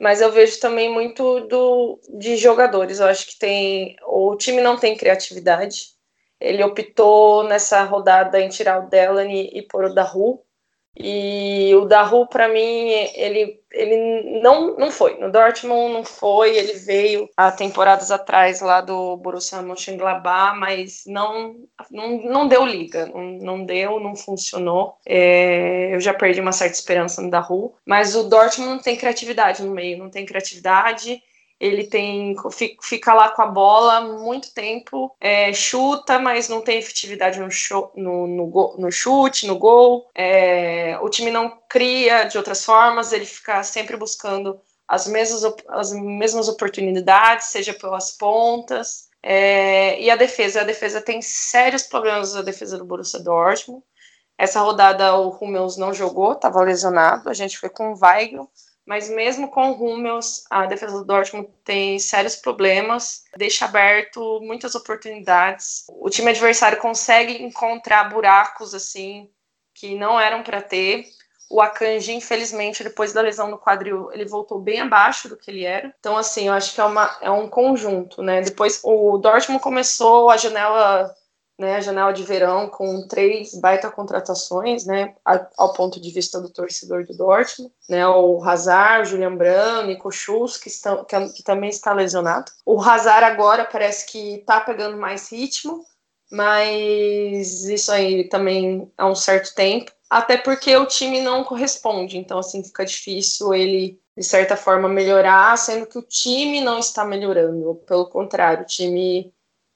Speaker 3: mas eu vejo também muito do de jogadores. Eu acho que tem o time não tem criatividade ele optou nessa rodada em tirar o Delany e pôr o Daru. E o Daru, para mim, ele, ele não, não foi. No Dortmund não foi. Ele veio há temporadas atrás lá do Borussia Mönchengladbach, mas não, não, não deu liga. Não, não deu, não funcionou. É, eu já perdi uma certa esperança no Daru. Mas o Dortmund não tem criatividade no meio. Não tem criatividade ele tem fica lá com a bola muito tempo, é, chuta, mas não tem efetividade no, no, no, no chute, no gol. É, o time não cria de outras formas, ele fica sempre buscando as mesmas, as mesmas oportunidades, seja pelas pontas. É, e a defesa, a defesa tem sérios problemas a defesa do Borussia Dortmund. Essa rodada o Hummels não jogou, estava lesionado. A gente foi com o Weigl mas mesmo com o Hummels, a defesa do Dortmund tem sérios problemas, deixa aberto muitas oportunidades. O time adversário consegue encontrar buracos assim que não eram para ter. O Akanji, infelizmente, depois da lesão no quadril, ele voltou bem abaixo do que ele era. Então, assim, eu acho que é, uma, é um conjunto, né? Depois, o Dortmund começou a janela né, a janela de verão com três baita contratações, né, ao ponto de vista do torcedor do Dortmund, né, o Hazard, o Julian Brandt, Nico Schultz, que, estão, que, que, também está lesionado. O Hazard agora parece que está pegando mais ritmo, mas isso aí também há um certo tempo, até porque o time não corresponde, então assim fica difícil ele de certa forma melhorar, sendo que o time não está melhorando, pelo contrário, o time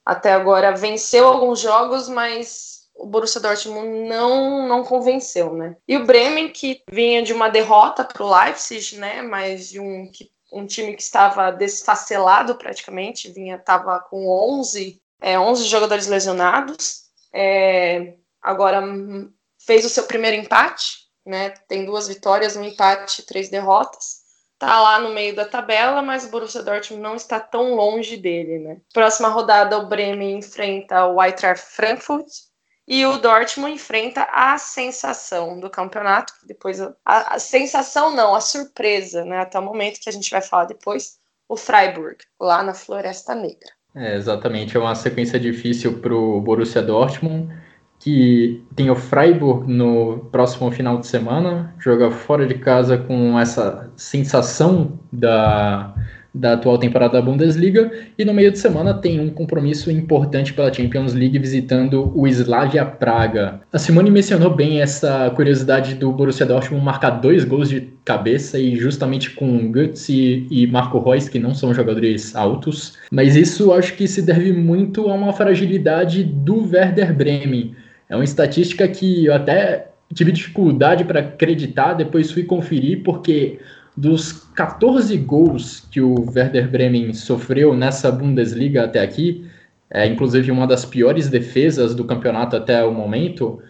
Speaker 3: até agora venceu alguns jogos, mas o Borussia Dortmund não, não convenceu, né? E o Bremen, que vinha de uma derrota para o Leipzig, né? Mas de um, um time que estava desfacelado praticamente, vinha estava com 11, é, 11 jogadores lesionados. É, agora fez o seu primeiro empate, né? Tem duas vitórias, um empate, três derrotas tá lá no meio da tabela, mas o Borussia Dortmund não está tão longe dele, né? Próxima rodada, o Bremen enfrenta o Eintracht Frankfurt e o Dortmund enfrenta a sensação do campeonato, depois a, a, sensação não, a surpresa, né? Até o momento que a gente vai falar depois, o Freiburg, lá na Floresta Negra.
Speaker 1: É, exatamente, é uma sequência difícil para o Borussia Dortmund que tem o Freiburg no próximo final de semana, joga fora de casa com essa sensação da, da atual temporada da Bundesliga, e no meio de semana tem um compromisso importante pela Champions League visitando o Slavia Praga. A Simone mencionou bem essa curiosidade do Borussia Dortmund marcar dois gols de cabeça e justamente com Götze e Marco Reus, que não são jogadores altos, mas isso acho que se deve muito a uma fragilidade do Werder Bremen é uma estatística que eu até tive dificuldade para acreditar, depois fui conferir, porque dos 14 gols que o Werder Bremen sofreu nessa Bundesliga até aqui, é, inclusive uma das piores defesas do campeonato até o momento,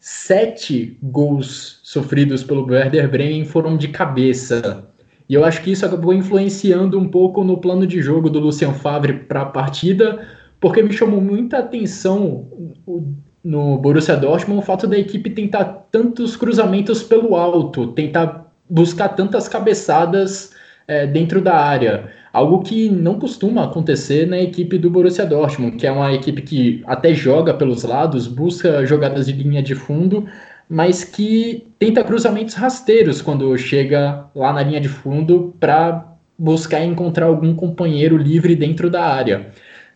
Speaker 1: sete gols sofridos pelo Werder Bremen foram de cabeça. E eu acho que isso acabou influenciando um pouco no plano de jogo do Lucien Favre para a partida, porque me chamou muita atenção no Borussia Dortmund o fato da equipe tentar tantos cruzamentos pelo alto, tentar buscar tantas cabeçadas é, dentro da área, algo que não costuma acontecer na equipe do Borussia Dortmund, que é uma equipe que até joga pelos lados, busca jogadas de linha de fundo, mas que tenta cruzamentos rasteiros quando chega lá na linha de fundo para buscar encontrar algum companheiro livre dentro da área.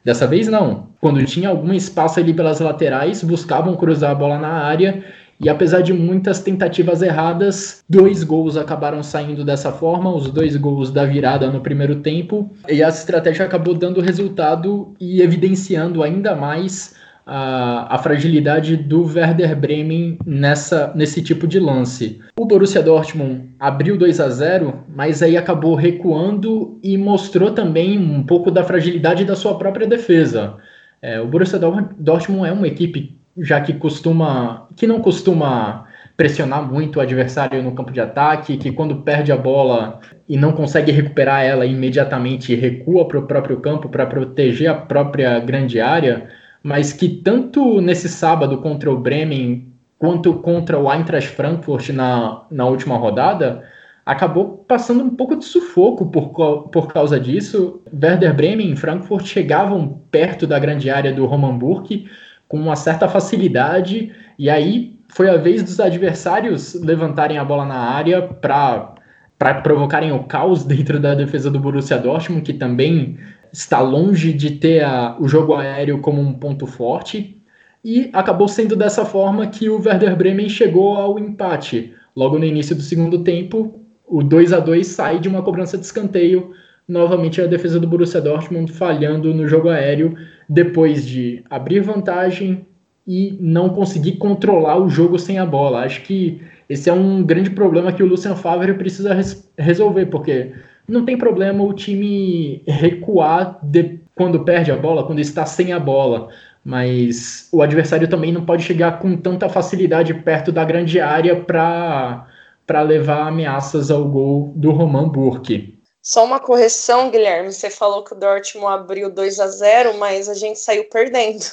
Speaker 1: Dessa vez não. Quando tinha algum espaço ali pelas laterais, buscavam cruzar a bola na área e apesar de muitas tentativas erradas, dois gols acabaram saindo dessa forma, os dois gols da virada no primeiro tempo, e a estratégia acabou dando resultado e evidenciando ainda mais a, a, fragilidade do Werder Bremen nessa, nesse tipo de lance. O Borussia Dortmund abriu 2 a 0, mas aí acabou recuando e mostrou também um pouco da fragilidade da sua própria defesa. É, o Borussia Dortmund é uma equipe já que costuma, que não costuma pressionar muito o adversário no campo de ataque, que quando perde a bola e não consegue recuperar ela imediatamente recua para o próprio campo para proteger a própria grande área mas que tanto nesse sábado contra o Bremen quanto contra o Eintracht Frankfurt na, na última rodada, acabou passando um pouco de sufoco por, por causa disso. Werder Bremen e Frankfurt chegavam perto da grande área do Roman Burke com uma certa facilidade, e aí foi a vez dos adversários levantarem a bola na área para provocarem o caos *laughs* dentro da defesa do Borussia Dortmund, que também está longe de ter a, o jogo aéreo como um ponto forte, e acabou sendo dessa forma que o Werder Bremen chegou ao empate. Logo no início do segundo tempo, o 2 a 2 sai de uma cobrança de escanteio, novamente a defesa do Borussia Dortmund falhando no jogo aéreo, depois de abrir vantagem e não conseguir controlar o jogo sem a bola. Acho que esse é um grande problema que o Lucien Favre precisa res resolver, porque não tem problema o time recuar de, quando perde a bola, quando está sem a bola. Mas o adversário também não pode chegar com tanta facilidade perto da grande área para levar ameaças ao gol do Roman Burke.
Speaker 3: Só uma correção, Guilherme. Você falou que o Dortmund abriu 2 a 0 mas a gente saiu perdendo.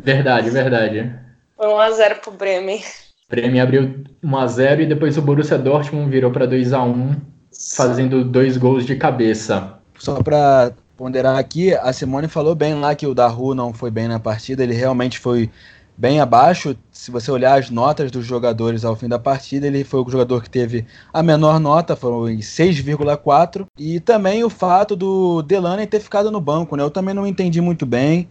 Speaker 1: Verdade, verdade.
Speaker 3: Foi 1 a 0 pro Bremen.
Speaker 1: Bremen abriu 1 a 0 e depois o Borussia Dortmund virou para 2 a 1 fazendo dois gols de cabeça.
Speaker 2: Só para ponderar aqui, a Simone falou bem lá que o Daru não foi bem na partida, ele realmente foi bem abaixo. Se você olhar as notas dos jogadores ao fim da partida, ele foi o jogador que teve a menor nota, foi em 6,4. E também o fato do Delaney ter ficado no banco, né? Eu também não entendi muito bem.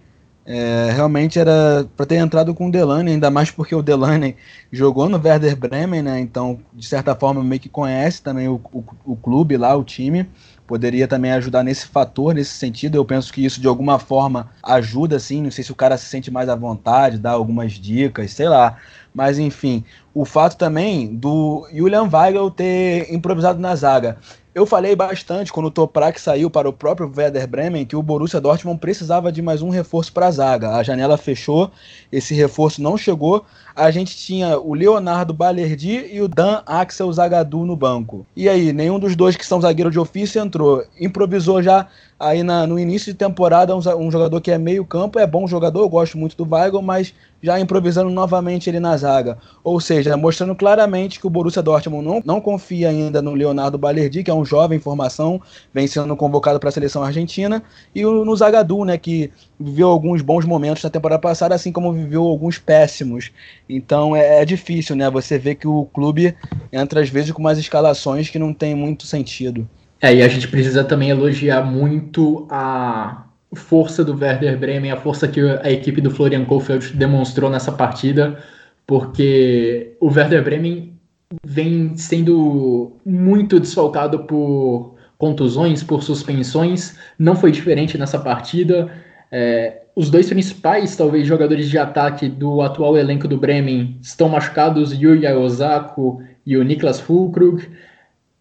Speaker 2: É, realmente era para ter entrado com o Delaney, ainda mais porque o Delaney jogou no Werder Bremen, né? Então, de certa forma, meio que conhece também o, o, o clube lá, o time. poderia também ajudar nesse fator, nesse sentido. Eu penso que isso de alguma forma ajuda, assim. Não sei se o cara se sente mais à vontade, dá algumas dicas, sei lá. Mas enfim, o fato também do Julian Weigel ter improvisado na zaga. Eu falei bastante quando o Toprak saiu para o próprio Werder Bremen que o Borussia Dortmund precisava de mais um reforço para a zaga. A janela fechou, esse reforço não chegou. A gente tinha o Leonardo Balerdi e o Dan Axel Zagadou no banco. E aí, nenhum dos dois que são zagueiro de ofício entrou. Improvisou já aí na, no início de temporada um, um, jogador que é meio campo, é bom jogador, eu gosto muito do Weigl, mas já improvisando novamente ele na zaga. Ou seja, mostrando claramente que o Borussia Dortmund não, não confia ainda no Leonardo Balerdi, que é um jovem em formação, vem sendo convocado para a seleção argentina, e o, no Zagadou, né, que viveu alguns bons momentos na temporada passada, assim como viveu alguns péssimos. Então é, é difícil, né, você vê que o clube entra às vezes com umas escalações que não tem muito sentido.
Speaker 1: É, e a gente precisa também elogiar muito a força do Werder Bremen, a força que a equipe do Florian Kohfeldt demonstrou nessa partida, porque o Werder Bremen vem sendo muito desfalcado por contusões, por suspensões, não foi diferente nessa partida. É, os dois principais, talvez, jogadores de ataque do atual elenco do Bremen estão machucados, Yuya Osako e o Niklas Fulkrug.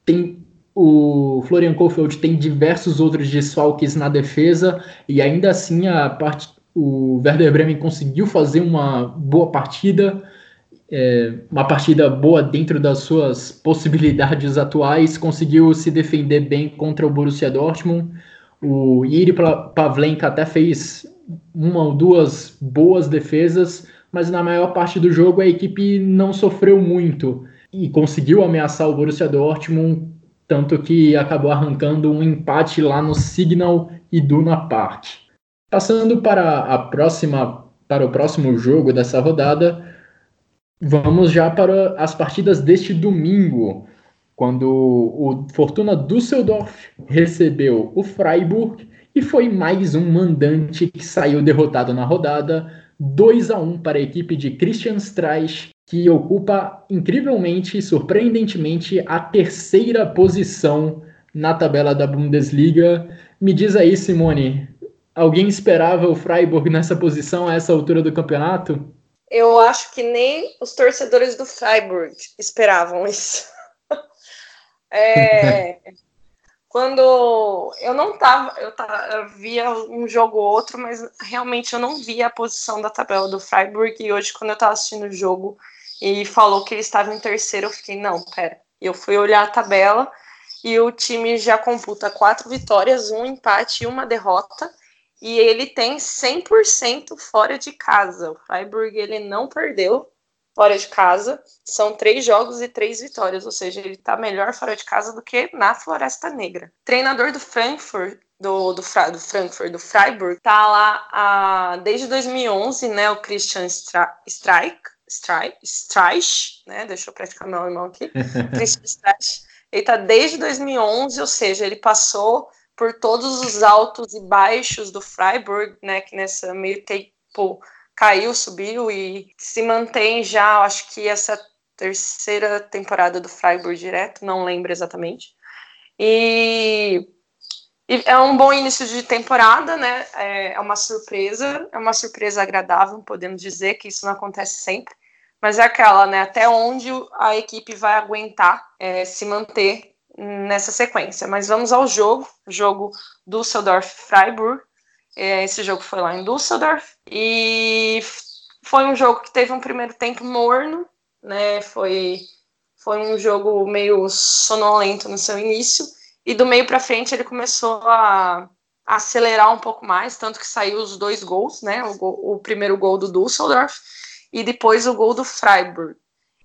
Speaker 1: Tem o Florian Kohfeldt tem diversos outros desfalques na defesa e ainda assim a parte, o Werder Bremen conseguiu fazer uma boa partida, é, uma partida boa dentro das suas possibilidades atuais, conseguiu se defender bem contra o Borussia Dortmund. O Yuri Pavlenka até fez uma ou duas boas defesas, mas na maior parte do jogo a equipe não sofreu muito e conseguiu ameaçar o Borussia Dortmund tanto que acabou arrancando um empate lá no Signal Iduna Park. Passando para a próxima para o próximo jogo dessa rodada, vamos já para as partidas deste domingo, quando o Fortuna Düsseldorf recebeu o Freiburg e foi mais um mandante que saiu derrotado na rodada, 2 a 1 para a equipe de Christian Streich que ocupa incrivelmente, surpreendentemente, a terceira posição na tabela da Bundesliga. Me diz aí, Simone, alguém esperava o Freiburg nessa posição a essa altura do campeonato?
Speaker 3: Eu acho que nem os torcedores do Freiburg esperavam isso. *laughs* é, *laughs* quando eu não tava, eu, tava, eu via um jogo ou outro, mas realmente eu não via a posição da tabela do Freiburg. E hoje, quando eu estava assistindo o jogo, e falou que ele estava em terceiro. Eu fiquei, não, pera. Eu fui olhar a tabela e o time já computa quatro vitórias, um empate e uma derrota. E ele tem 100% fora de casa. O Freiburg ele não perdeu fora de casa. São três jogos e três vitórias, ou seja, ele está melhor fora de casa do que na Floresta Negra. Treinador do Frankfurt, do, do, do Frankfurt, do Freiburg, tá lá a, desde 2011, né? O Christian Streich Streich, né? Deixa eu praticar meu alemão aqui. *laughs* Christian Streich. Ele está desde 2011, ou seja, ele passou por todos os altos e baixos do Freiburg, né? Que nessa meio tempo caiu, subiu e se mantém já, acho que essa terceira temporada do Freiburg direto, não lembro exatamente. E, e, é um bom início de temporada, né? É, é uma surpresa, é uma surpresa agradável, podemos dizer que isso não acontece sempre. Mas é aquela, né? Até onde a equipe vai aguentar é, se manter nessa sequência. Mas vamos ao jogo, jogo Düsseldorf-Freiburg. É, esse jogo foi lá em Düsseldorf e foi um jogo que teve um primeiro tempo morno, né? Foi, foi um jogo meio sonolento no seu início e do meio para frente ele começou a, acelerar um pouco mais, tanto que saiu os dois gols, né? O, o primeiro gol do Düsseldorf e depois o gol do Freiburg.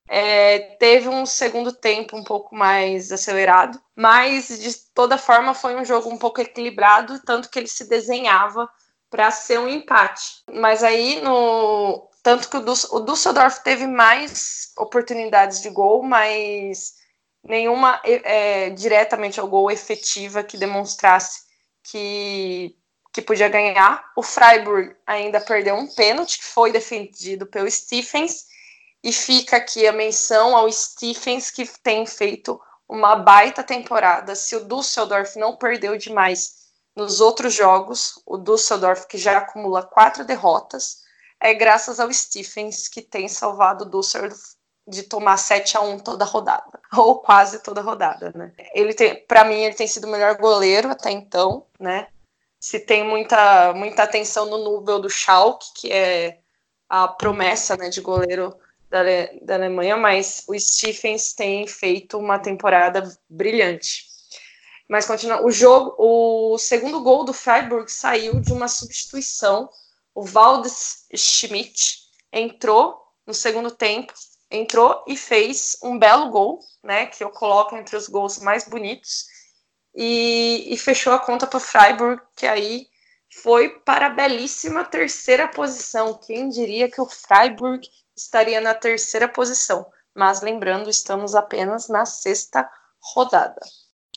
Speaker 3: É, teve um segundo tempo um pouco mais acelerado, mas de toda forma foi um jogo um pouco equilibrado, tanto que ele se desenhava para ser um empate. Mas aí no tanto que o, Düsseldorf teve mais oportunidades de gol, mas nenhuma é, diretamente ao gol efetiva que demonstrasse que que podia ganhar. O Freiburg ainda perdeu um pênalti que foi defendido pelo Stephens. E fica aqui a menção ao Stephens, que tem feito uma baita temporada. Se o Düsseldorf não perdeu demais nos outros jogos, o Düsseldorf, que já acumula quatro derrotas, é graças ao Stephens, que tem salvado o Düsseldorf de tomar 7 a 1 toda rodada, *laughs* ou quase toda rodada, né? Ele tem, para mim, ele tem sido o melhor goleiro até então, né? Se tem muita muita atenção no Nubel do Schalke, que é a promessa, né, de goleiro da, da Alemanha, mas o Stephens tem feito uma temporada brilhante. Mas continua, o jogo, o segundo gol do Freiburg saiu de uma substituição. O Valdes Schmidt entrou no segundo tempo entrou e fez um belo gol, né, que eu coloco entre os gols mais bonitos, e, e fechou a conta para o Freiburg, que aí foi para a belíssima terceira posição. Quem diria que o Freiburg estaria na terceira posição? Mas lembrando, estamos apenas na sexta rodada.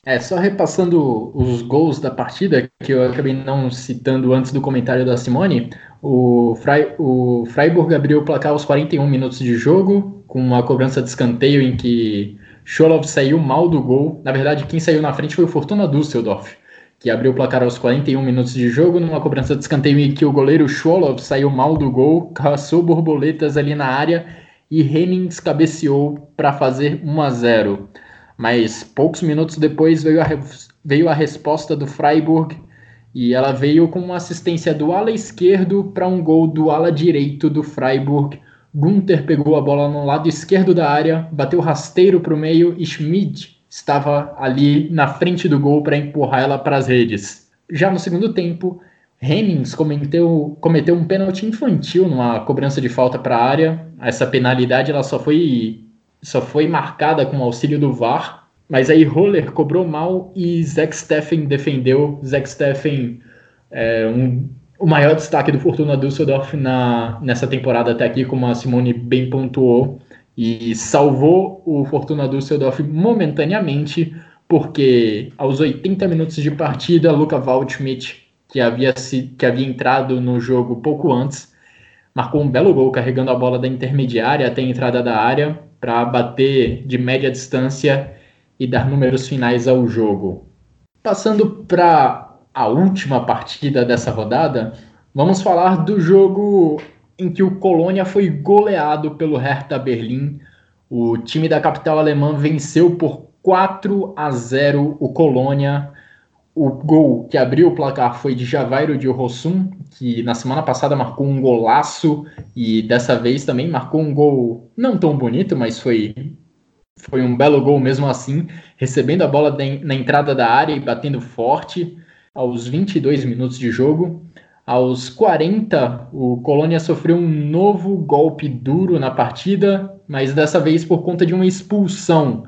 Speaker 1: É, só repassando os gols da partida, que eu acabei não citando antes do comentário da Simone, o, o Freiburg abriu o placar aos 41 minutos de jogo, com uma cobrança de escanteio em que Scholov saiu mal do gol. Na verdade, quem saiu na frente foi o Fortuna Düsseldorf, que abriu o placar aos 41 minutos de jogo, numa cobrança de escanteio em que o goleiro Scholov saiu mal do gol, caçou borboletas ali na área e Hennings cabeceou para fazer 1 a 0. Mas poucos minutos depois veio a, veio a resposta do Freiburg e ela veio com uma assistência do ala esquerdo para um gol do ala direito do Freiburg. Gunther pegou a bola no lado esquerdo da área, bateu rasteiro para o meio e Schmidt estava ali na frente do gol para empurrar ela para as redes. Já no segundo tempo, Hennings cometeu, cometeu um pênalti infantil numa cobrança de falta para a área. Essa penalidade ela só foi só foi marcada com o auxílio do VAR, mas aí Roller cobrou mal e Zack Steffen defendeu. Zack Steffen é um, o maior destaque do Fortuna Düsseldorf na, nessa temporada até aqui, como a Simone bem pontuou, e salvou o Fortuna Düsseldorf momentaneamente, porque aos 80 minutos de partida, Luca Waldschmidt, que havia, se, que havia entrado no jogo pouco antes, marcou um belo gol carregando a bola da intermediária até a entrada da área para bater de média distância e dar números finais ao jogo. Passando para a última partida dessa rodada, vamos falar do jogo em que o Colônia foi goleado pelo Hertha Berlim. O time da capital alemã venceu por 4 a 0 o Colônia. O gol que abriu o placar foi de Javairo de Rossum, que na semana passada marcou um golaço e dessa vez também marcou um gol não tão bonito, mas foi, foi um belo gol mesmo assim, recebendo a bola na entrada da área e batendo forte aos 22 minutos de jogo. Aos 40, o Colônia sofreu um novo golpe duro na partida, mas dessa vez por conta de uma expulsão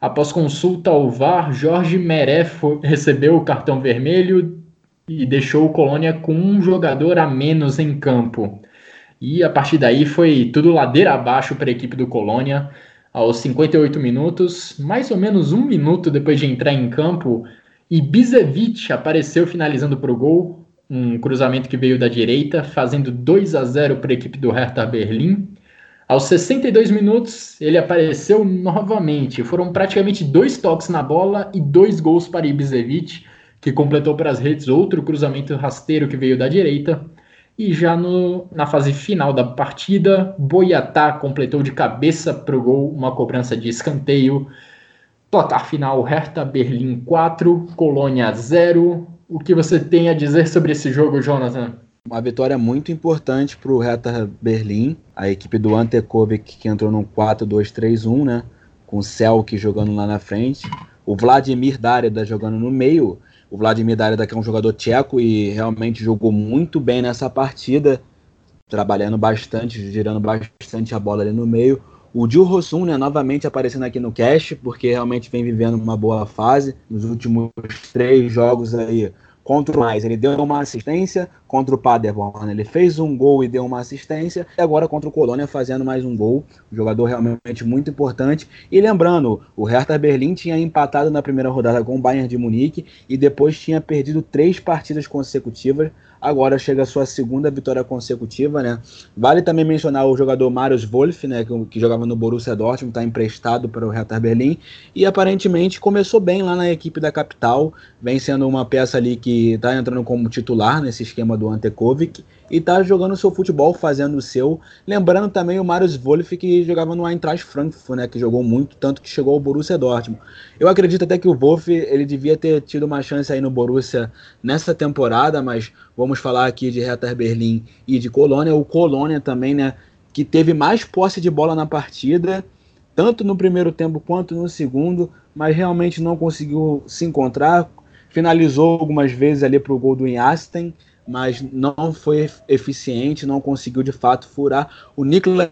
Speaker 1: Após consulta ao VAR, Jorge Meré recebeu o cartão vermelho e deixou o Colônia com um jogador a menos em campo. E a partir daí foi tudo ladeira abaixo para a equipe do Colônia. Aos 58 minutos, mais ou menos um minuto depois de entrar em campo, Ibisevic apareceu finalizando para o gol, um cruzamento que veio da direita, fazendo 2 a 0 para a equipe do Hertha Berlim. Aos 62 minutos, ele apareceu novamente. Foram praticamente dois toques na bola e dois gols para Ibisevic, que completou para as redes outro cruzamento rasteiro que veio da direita. E já no, na fase final da partida, Boiatá completou de cabeça para o gol uma cobrança de escanteio. Placar final: Hertha Berlim 4, Colônia 0. O que você tem a dizer sobre esse jogo, Jonathan?
Speaker 2: Uma vitória muito importante para o Hertha Berlim, a equipe do Ante Kovic que entrou no 4-2-3-1, né? Com o Selk jogando lá na frente, o Vladimir Darida jogando no meio. O Vladimir Darida que é um jogador tcheco e realmente jogou muito bem nessa partida, trabalhando bastante, girando bastante a bola ali no meio. O Gil Rossum, né, novamente aparecendo aqui no cast, porque realmente vem vivendo uma boa fase. Nos últimos três jogos aí, contra o mais, ele deu uma assistência, contra o Paderborn ele fez um gol e deu uma assistência, e agora contra o Colônia fazendo mais um gol, um jogador realmente muito importante. E lembrando, o Hertha Berlim tinha empatado na primeira rodada com o Bayern de Munique e depois tinha perdido três partidas consecutivas agora chega a sua segunda vitória consecutiva, né? Vale também mencionar o jogador Marius Wolff, né, que, que jogava no Borussia Dortmund, está emprestado para o Hertha Berlim e aparentemente começou bem lá na equipe da capital, vem sendo uma peça ali que está entrando como titular nesse esquema do Ante Kovic e está jogando seu futebol, fazendo o seu. Lembrando também o Marius Wolff, que jogava no Eintracht Frankfurt, né, que jogou muito, tanto que chegou ao Borussia Dortmund. Eu acredito até que o Wolff ele devia ter tido uma chance aí no Borussia nessa temporada, mas vamos falar aqui de Hertha Berlim e de Colônia. O Colônia também, né, que teve mais posse de bola na partida, tanto no primeiro tempo quanto no segundo, mas realmente não conseguiu se encontrar. Finalizou algumas vezes ali para o gol do Inhasten, mas não foi eficiente, não conseguiu de fato furar. O Niklas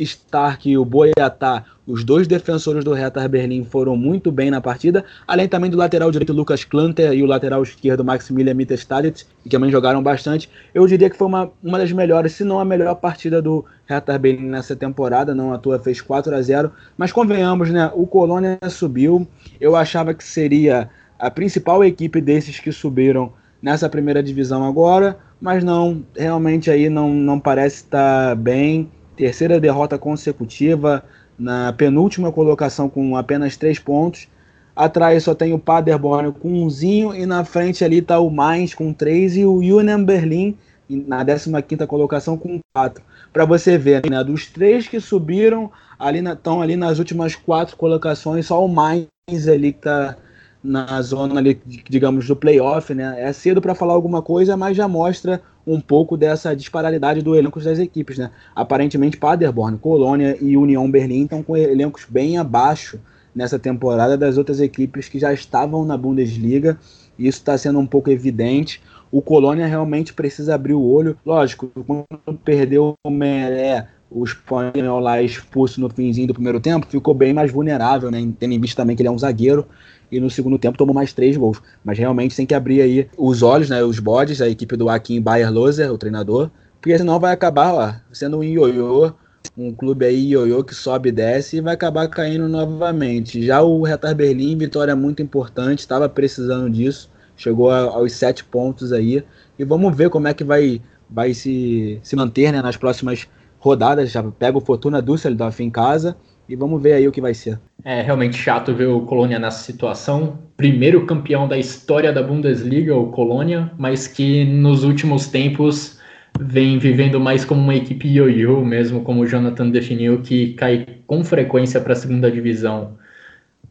Speaker 2: Stark e o Boiatá, os dois defensores do Hertha Berlim foram muito bem na partida, além também do lateral direito Lucas Klanter e o lateral esquerdo Maximilian Mittelstadt, que também jogaram bastante. Eu diria que foi uma, uma das melhores, se não a melhor partida do Hertha Berlim nessa temporada, não à toa fez 4 a 0, mas convenhamos, né, o Colônia subiu, eu achava que seria a principal equipe desses que subiram nessa primeira divisão agora, mas não, realmente aí não, não parece estar bem. Terceira derrota consecutiva, na penúltima colocação com apenas três pontos. Atrás só tem o Paderborn com umzinho e na frente ali está o Mainz com três e o Union Berlin na 15ª colocação com quatro. Para você ver, né, dos três que subiram, ali estão ali nas últimas quatro colocações, só o Mainz ali que está na zona ali, digamos, do playoff, né? É cedo para falar alguma coisa, mas já mostra um pouco dessa disparidade do elenco das equipes, né? Aparentemente, Paderborn, Colônia e União Berlim estão com elencos bem abaixo nessa temporada das outras equipes que já estavam na Bundesliga. Isso está sendo um pouco evidente. O Colônia realmente precisa abrir o olho. Lógico, quando perdeu o Meré, o espanhol lá expulso no finzinho do primeiro tempo, ficou bem mais vulnerável, né? Tendo em vista também que ele é um zagueiro e no segundo tempo tomou mais três gols. Mas realmente tem que abrir aí os olhos, né, os bodes, a equipe do Akin Bayer Loser, o treinador, porque senão vai acabar ó, sendo um ioiô, um clube aí ioiô que sobe e desce e vai acabar caindo novamente. Já o Retar Berlim, vitória muito importante, estava precisando disso, chegou a, aos sete pontos aí, e vamos ver como é que vai, vai se, se manter né, nas próximas rodadas. Já pega o Fortuna Düsseldorf em casa e vamos ver aí o que vai ser.
Speaker 1: É realmente chato ver o Colônia nessa situação. Primeiro campeão da história da Bundesliga, o Colônia, mas que nos últimos tempos vem vivendo mais como uma equipe ioiô, mesmo como o Jonathan definiu, que cai com frequência para a segunda divisão.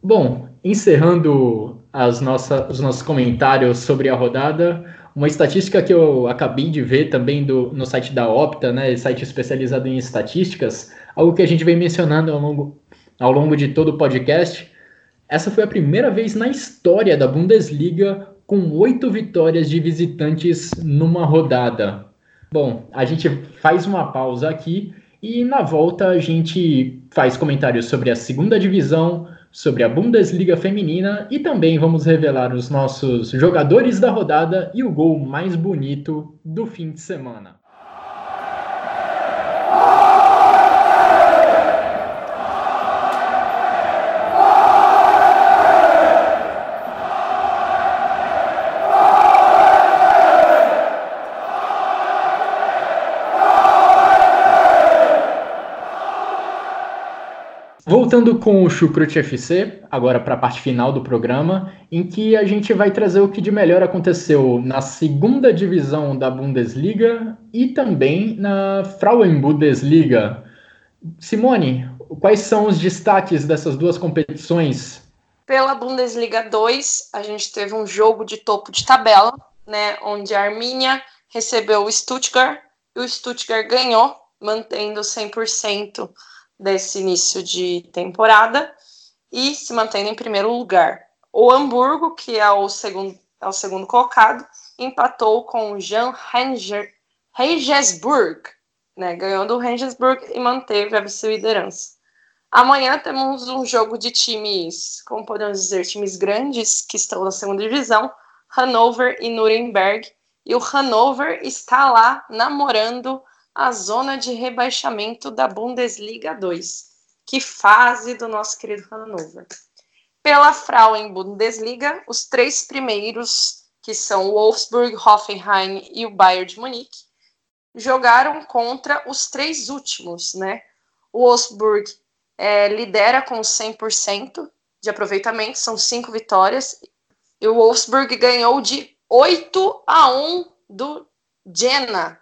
Speaker 1: Bom, encerrando as nossa, os nossos comentários sobre a rodada, uma estatística que eu acabei de ver também do, no site da Opta, né, site especializado em estatísticas, algo que a gente vem mencionando ao longo, ao longo de todo o podcast. Essa foi a primeira vez na história da Bundesliga com oito vitórias de visitantes numa rodada. Bom, a gente faz uma pausa aqui e na volta a gente faz comentários sobre a segunda divisão, sobre a Bundesliga feminina e também vamos revelar os nossos jogadores da rodada e o gol mais bonito do fim de semana. Voltando com o Chucrute FC, agora para a parte final do programa, em que a gente vai trazer o que de melhor aconteceu na segunda divisão da Bundesliga e também na Frauen-Bundesliga. Simone, quais são os destaques dessas duas competições?
Speaker 3: Pela Bundesliga 2, a gente teve um jogo de topo de tabela, né, onde a Arminia recebeu o Stuttgart e o Stuttgart ganhou, mantendo 100% desse início de temporada e se mantendo em primeiro lugar. O Hamburgo, que é o segundo, é o segundo colocado, empatou com o Jan Regensburg, né, ganhou do Regensburg e manteve a vice-liderança. Amanhã temos um jogo de times, como podemos dizer, times grandes que estão na segunda divisão. Hannover e Nuremberg. E o Hannover está lá namorando a zona de rebaixamento da Bundesliga 2. Que fase do nosso querido Hannover. Pela Frauen Bundesliga, os três primeiros, que são Wolfsburg, Hoffenheim e o Bayern de Munique, jogaram contra os três últimos, né? O Wolfsburg é, lidera com 100% de aproveitamento, são cinco vitórias, e o Wolfsburg ganhou de 8 a 1 do Jena.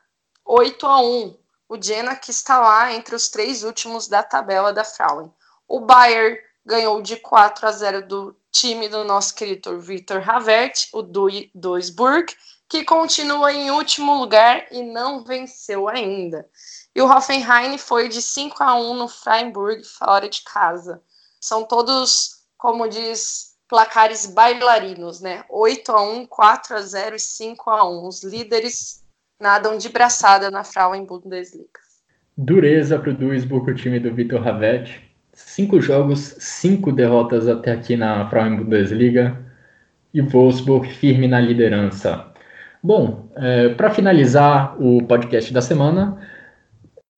Speaker 3: 8 a 1. O Jena que está lá entre os três últimos da tabela da Frauen. O Bayern ganhou de 4 a 0 do time do nosso querido Victor Havert, o Duisburg, que continua em último lugar e não venceu ainda. E o Hoffenheim foi de 5 a 1 no Freiburg, fora de casa. São todos, como diz, placares bailarinos, né? 8 a 1, 4 a 0 e 5 a 1. Os líderes nadam de braçada na Frauen Bundesliga.
Speaker 1: Dureza para o Duisburg, o time do Vitor Havet. Cinco jogos, cinco derrotas até aqui na Frauen Bundesliga. E Wolfsburg firme na liderança. Bom, é, para finalizar o podcast da semana,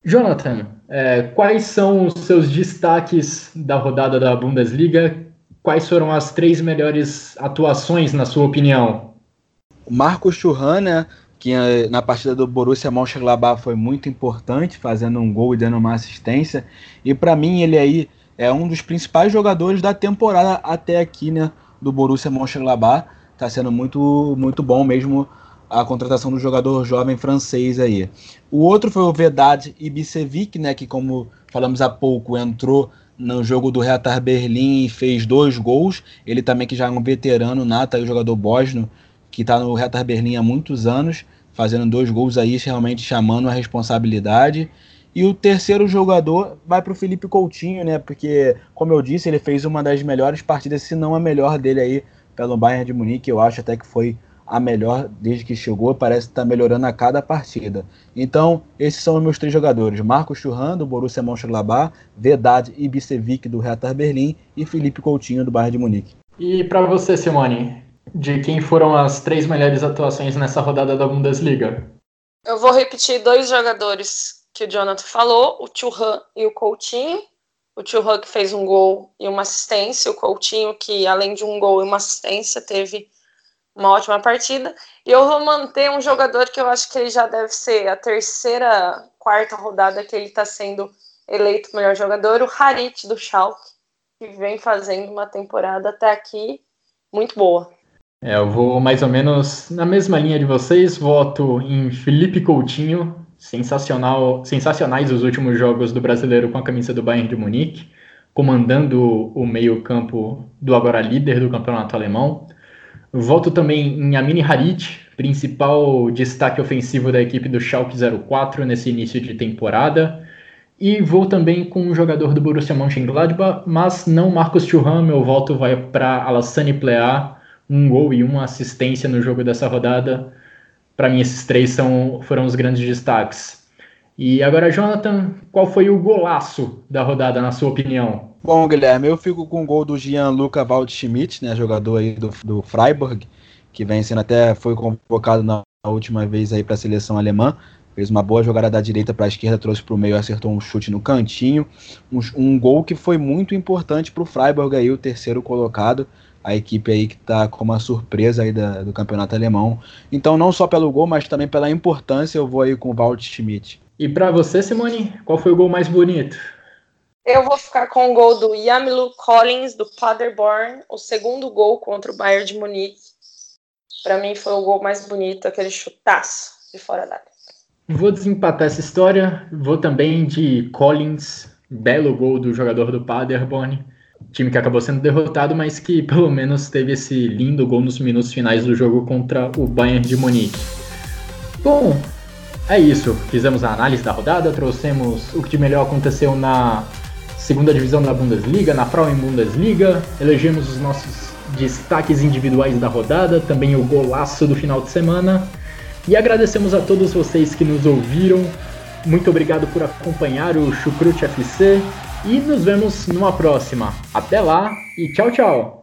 Speaker 1: Jonathan, é, quais são os seus destaques da rodada da Bundesliga? Quais foram as três melhores atuações, na sua opinião?
Speaker 2: O Marcos Churran, né, que é, na partida do Borussia Mönchengladbach foi muito importante, fazendo um gol e dando uma assistência. E para mim ele aí é um dos principais jogadores da temporada até aqui, né, do Borussia Mönchengladbach. Está sendo muito muito bom mesmo a contratação do jogador jovem francês aí. O outro foi o Vedad Ibisevic, né, que como falamos há pouco, entrou no jogo do Hertha Berlim e fez dois gols. Ele também que já é um veterano nato, aí, o jogador bósnio, que está no Hertha Berlim há muitos anos, fazendo dois gols aí, realmente chamando a responsabilidade. E o terceiro jogador vai para o Felipe Coutinho, né? Porque, como eu disse, ele fez uma das melhores partidas, se não a melhor dele aí pelo Bayern de Munique. Eu acho até que foi a melhor desde que chegou, parece estar tá melhorando a cada partida. Então, esses são os meus três jogadores: Marcos Churran, do Borussia Mönchengladbach, Vedad Ibisevic, do Hertha Berlim e Felipe Coutinho, do Bayern de Munique.
Speaker 1: E para você, Simone, de quem foram as três melhores atuações nessa rodada da Bundesliga?
Speaker 3: Eu vou repetir dois jogadores que o Jonathan falou, o Churran e o Coutinho. O Churran que fez um gol e uma assistência, o Coutinho que além de um gol e uma assistência teve uma ótima partida. E eu vou manter um jogador que eu acho que ele já deve ser a terceira, quarta rodada que ele está sendo eleito melhor jogador, o Harit do Schalke, que vem fazendo uma temporada até aqui muito boa.
Speaker 1: É, eu vou mais ou menos na mesma linha de vocês, voto em Felipe Coutinho, sensacional, sensacionais os últimos jogos do brasileiro com a camisa do Bayern de Munique, comandando o meio-campo do agora líder do campeonato alemão. Voto também em Amini Harit, principal destaque ofensivo da equipe do Schalke 04 nesse início de temporada. E vou também com um jogador do Borussia Mönchengladbach, mas não Marcos Thuram, meu voto vai para Alassane Plea, um gol e uma assistência no jogo dessa rodada. Para mim esses três são, foram os grandes destaques. E agora, Jonathan, qual foi o golaço da rodada, na sua opinião?
Speaker 2: Bom, Guilherme, eu fico com o gol do Gianluca Waldschmidt, né, jogador aí do, do Freiburg, que vem sendo até foi convocado na última vez aí para a seleção alemã. Fez uma boa jogada da direita para a esquerda, trouxe para o meio, acertou um chute no cantinho. Um, um gol que foi muito importante para o Freiburg aí, o terceiro colocado. A equipe aí que está com uma surpresa aí da, do campeonato alemão. Então, não só pelo gol, mas também pela importância, eu vou aí com o Waldschmidt.
Speaker 1: E para você, Simone, qual foi o gol mais bonito?
Speaker 3: Eu vou ficar com o gol do Yamilu Collins, do Paderborn, o segundo gol contra o Bayern de Munique. Para mim foi o gol mais bonito, aquele chutaço de fora da área.
Speaker 1: Vou desempatar essa história. Vou também de Collins, belo gol do jogador do Paderborn. Time que acabou sendo derrotado, mas que pelo menos teve esse lindo gol nos minutos finais do jogo contra o Bayern de Munique. Bom, é isso. Fizemos a análise da rodada, trouxemos o que de melhor aconteceu na segunda divisão da Bundesliga, na Frauen Bundesliga, elegemos os nossos destaques individuais da rodada, também o golaço do final de semana. E agradecemos a todos vocês que nos ouviram. Muito obrigado por acompanhar o Chucrute FC e nos vemos numa próxima. Até lá e tchau, tchau!